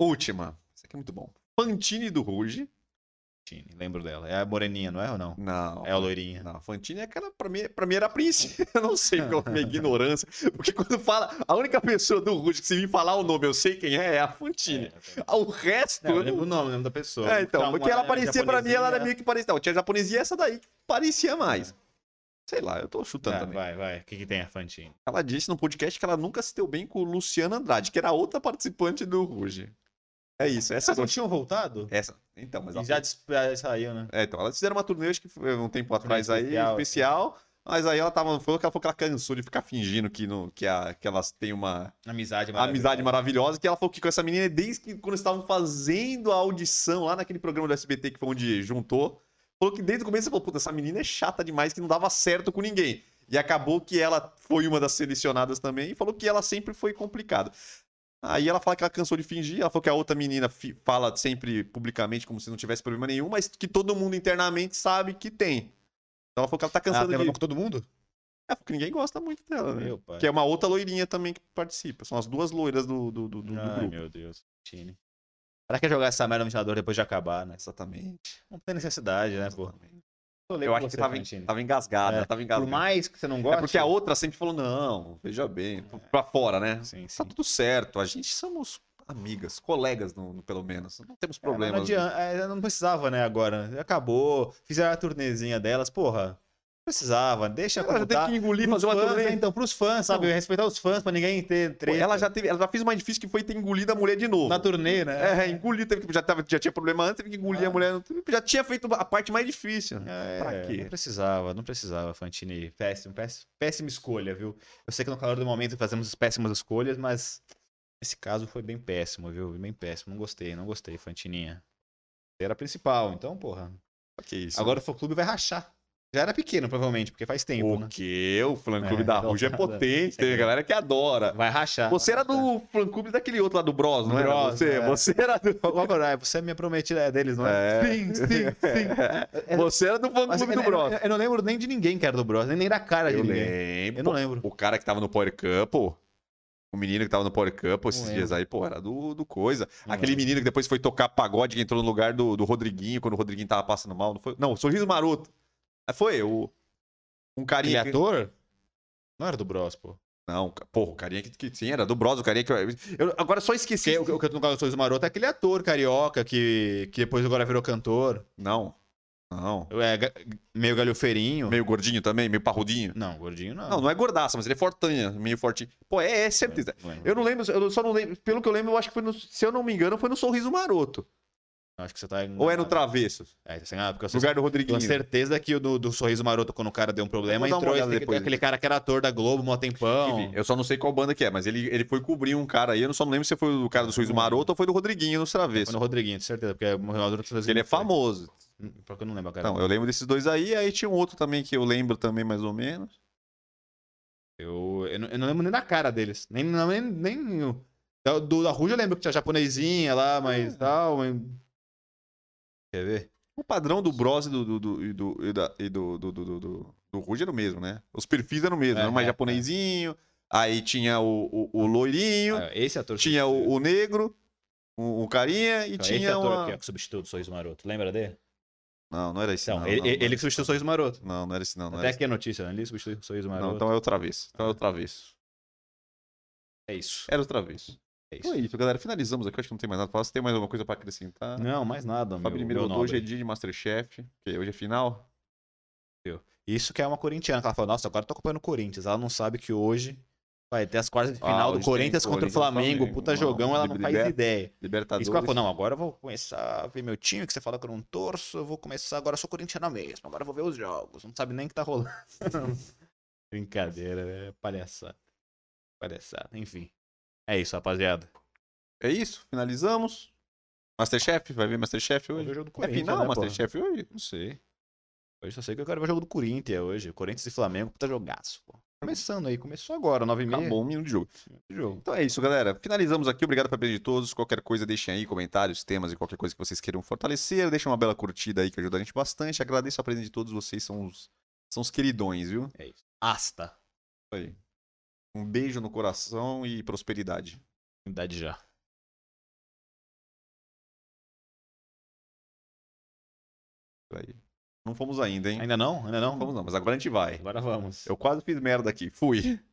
Última. Isso aqui é muito bom. Fantine do Ruge. Tini, lembro dela. É a moreninha, não é ou não? Não. É a loirinha. Não, Fantine é aquela, pra mim, pra mim era a princesa. Eu não sei pela minha ignorância. Porque quando fala, a única pessoa do Ruge que se me falar o nome, eu sei quem é, é a Fantine. É, O resto. Não, eu lembro o nome, o nome da pessoa. É, então, Tinha porque ela parecia pra mim, ela era japonesinha. meio que parecia. Não, tinha japonesia e essa daí que parecia mais. Sei lá, eu tô chutando Tá, também. vai, vai. O que, que tem a Fantine? Ela disse no podcast que ela nunca se deu bem com o Luciano Andrade, que era outra participante do Ruge. É isso, essa Vocês não tinham voltado? Essa. Então, mas E ela já, saiu, né? É, então, elas fizeram uma turnê, acho que foi um tempo atrás aí, especial, especial. Mas aí ela tava. Falou que ela falou que ela cansou de ficar fingindo que, no, que, a, que elas têm uma Amizade amizade maravilhosa. Que ela falou que com essa menina, desde que quando estavam fazendo a audição lá naquele programa do SBT que foi onde juntou, falou que desde o começo ela falou: puta, essa menina é chata demais, que não dava certo com ninguém. E acabou que ela foi uma das selecionadas também e falou que ela sempre foi complicada. Aí ela fala que ela cansou de fingir, ela falou que a outra menina fala sempre publicamente como se não tivesse problema nenhum, mas que todo mundo internamente sabe que tem. Então ela falou que ela tá Ah, cansada tem de. com todo mundo? É, porque ninguém gosta muito dela, né? Meu pai. Que é uma outra loirinha também que participa. São as duas loiras do, do, do, do- do Ai, grupo. meu Deus. Fantine. Pra que jogar essa merda no ventilador depois de acabar, né? Exatamente. Não tem necessidade, né, pô? Exatamente. Tô Eu acho que tava, tava engasgada, É, tava Por engasgada. mais que você não goste. É porque a outra sempre falou, não, veja bem, pra fora, né? Sim, Tá sim. tudo certo, a gente somos amigas, colegas, no, no- pelo menos. Não temos É, mas problemas. não, adianta, é, não precisava, né, agora. Acabou. Fizeram a turnezinha delas, porra. Precisava. Deixa Ela já teve que engolir, Pros fazer uma fãs, turnê. né, Então, pros fãs, sabe? Não. Respeitar os fãs pra ninguém ter Pô, treta. ela já teve, ela já fez o mais difícil que foi ter engolido a mulher de novo. Na turnê, né? É, engolir, teve que, já, tava, já tinha problema antes, teve que engolir Ah. a mulher. Já tinha feito a parte mais difícil. É, Pra quê? Não precisava, não precisava, Fantini. Péssimo, péssimo, péssima escolha, viu? Eu sei que no calor do momento fazemos péssimas escolhas, mas esse caso foi bem péssimo, viu? Bem péssimo. Não gostei, não gostei, Fantininha. Você era a principal, então, porra. Que isso. Agora o fã clube vai rachar. Já era pequeno, provavelmente, porque faz tempo, o né? quê? O fã clube É, da não, Ruge é potente, tem a galera que adora. Vai rachar. Você era do fã clube daquele outro lá do Bros, não era? Bros, Você, é. você era do. Que era? Você é minha prometida é deles, não é? É. Sim, sim, sim. Você era do fã clube do Bros. eu- eu não lembro nem de ninguém que era do Bros, nem, nem da cara de Eu ninguém. lembro. Eu não lembro. O cara que tava no Power Couple, o menino que tava no Power Couple esses dias aí, pô, era do, do coisa. Não Aquele lembro. menino que depois foi tocar pagode, que entrou no lugar do, do Rodriguinho, quando o Rodriguinho tava passando mal. Não, foi... não Sorriso Maroto. Ah, Foi, o. Um Aquele carinha. que- ator? Não era do Bros, pô. Não, porra, o carinha que, que sim, era do Bros, o carinha que. eu- agora só esqueci. O, o que eu tô no caso do Sorriso Maroto é aquele ator carioca que, que depois agora virou cantor. Não. Não. É meio galhofeirinho. Meio gordinho também, meio parrudinho. Não, gordinho não. Não, não é gordaça, mas ele é fortanha, meio fortinho. Pô, é, é certeza. Não lembro. Eu não lembro, eu só não lembro. Pelo que eu lembro, eu acho que foi no. Se eu não me engano, foi no Sorriso Maroto. Acho que você tá. Ou é no enganado. Travessos? É, tá sem nada, porque eu No lugar do tenho Rodriguinho. certeza que o do, do Sorriso Maroto, quando o cara deu um problema, entrou esse- depois. aquele cara que era ator da Globo, mó tempão. Eu só não sei qual banda que é, mas ele, ele foi cobrir um cara aí. Eu só não lembro se foi o cara do Sorriso. Maroto ou foi do Rodriguinho nos Foi Travessos. no Rodriguinho, de certeza, porque morreu Ele é famoso. Porque eu não lembro, cara. Não, eu lembro desses dois aí, aí tinha um outro também que eu lembro também, mais ou menos. Eu, eu, não, eu não lembro nem da cara deles. Nem, nem, nem da, do, da Ruja eu lembro que tinha japonesinha lá, mas É. tal. Mas... Quer ver? O padrão do Bros e do, do, do, e do, e da- e do, do, do, do, do, do Ruge era o mesmo, né? Os perfis eram o mesmo, É, era mais é, japonesinho, aí tinha o, o, o loirinho, Ah, esse ator. tinha o, o negro, o, o carinha e Então, esse tinha ator uma... aqui, ó, que substituiu o Sorriso Maroto. Lembra dele? Não, não era esse Então, não. ele, não, ele que substituiu o Sorriso Maroto. Não, não era esse não. não Até esse. aqui a notícia, né? Ele substituiu o Sorriso Maroto. Não, então é outra vez. Então é outra vez. É isso. Era outra vez. É Então é isso. isso, galera. Finalizamos aqui. Eu acho que não tem mais nada pra falar. Você tem mais alguma coisa pra acrescentar? Não, mais nada, Fabrício Miranda, hoje é dia de Masterchef. Que hoje é final. Isso que é uma corintiana, ela falou, nossa, agora eu tô acompanhando o Corinthians. Ela não sabe que hoje vai ter as quartas de Ah, final do hoje tem Corinthians contra o Corinthians Flamengo. Flamengo. Puta Não, jogão, ela não faz liber- ideia. Libertadores. Isso que ela falou, não, agora eu vou começar a ver meu time, que você fala que eu não torço, eu vou começar, agora eu sou corintiana mesmo, agora eu vou ver os jogos, não sabe nem o que tá rolando. Brincadeira, é palhaçada. Palhaçada, enfim. É isso, rapaziada. É isso. Finalizamos. Masterchef. Vai ver Masterchef hoje? o jogo do É Corinthians, final né, porra? Masterchef hoje? Não sei. Hoje só sei que eu quero ver o jogo do Corinthians hoje. Corinthians e Flamengo, puta jogaço, pô. Começando aí, começou agora, 9h30. Acabou um minuto de jogo. jogo. Então é isso, galera. Finalizamos aqui. Obrigado pela presença de todos. Qualquer coisa, deixem aí comentários, temas e qualquer coisa que vocês queiram fortalecer. Deixa uma bela curtida aí que ajuda a gente bastante. Agradeço a presença de todos vocês. São os, são os queridões, viu? É isso. Asta. Isso aí. Um beijo no coração e prosperidade. Idade já. Não fomos ainda, hein? Ainda não? Ainda não? Não fomos não, mas agora a gente vai. Agora vamos. Eu quase fiz merda aqui. Fui.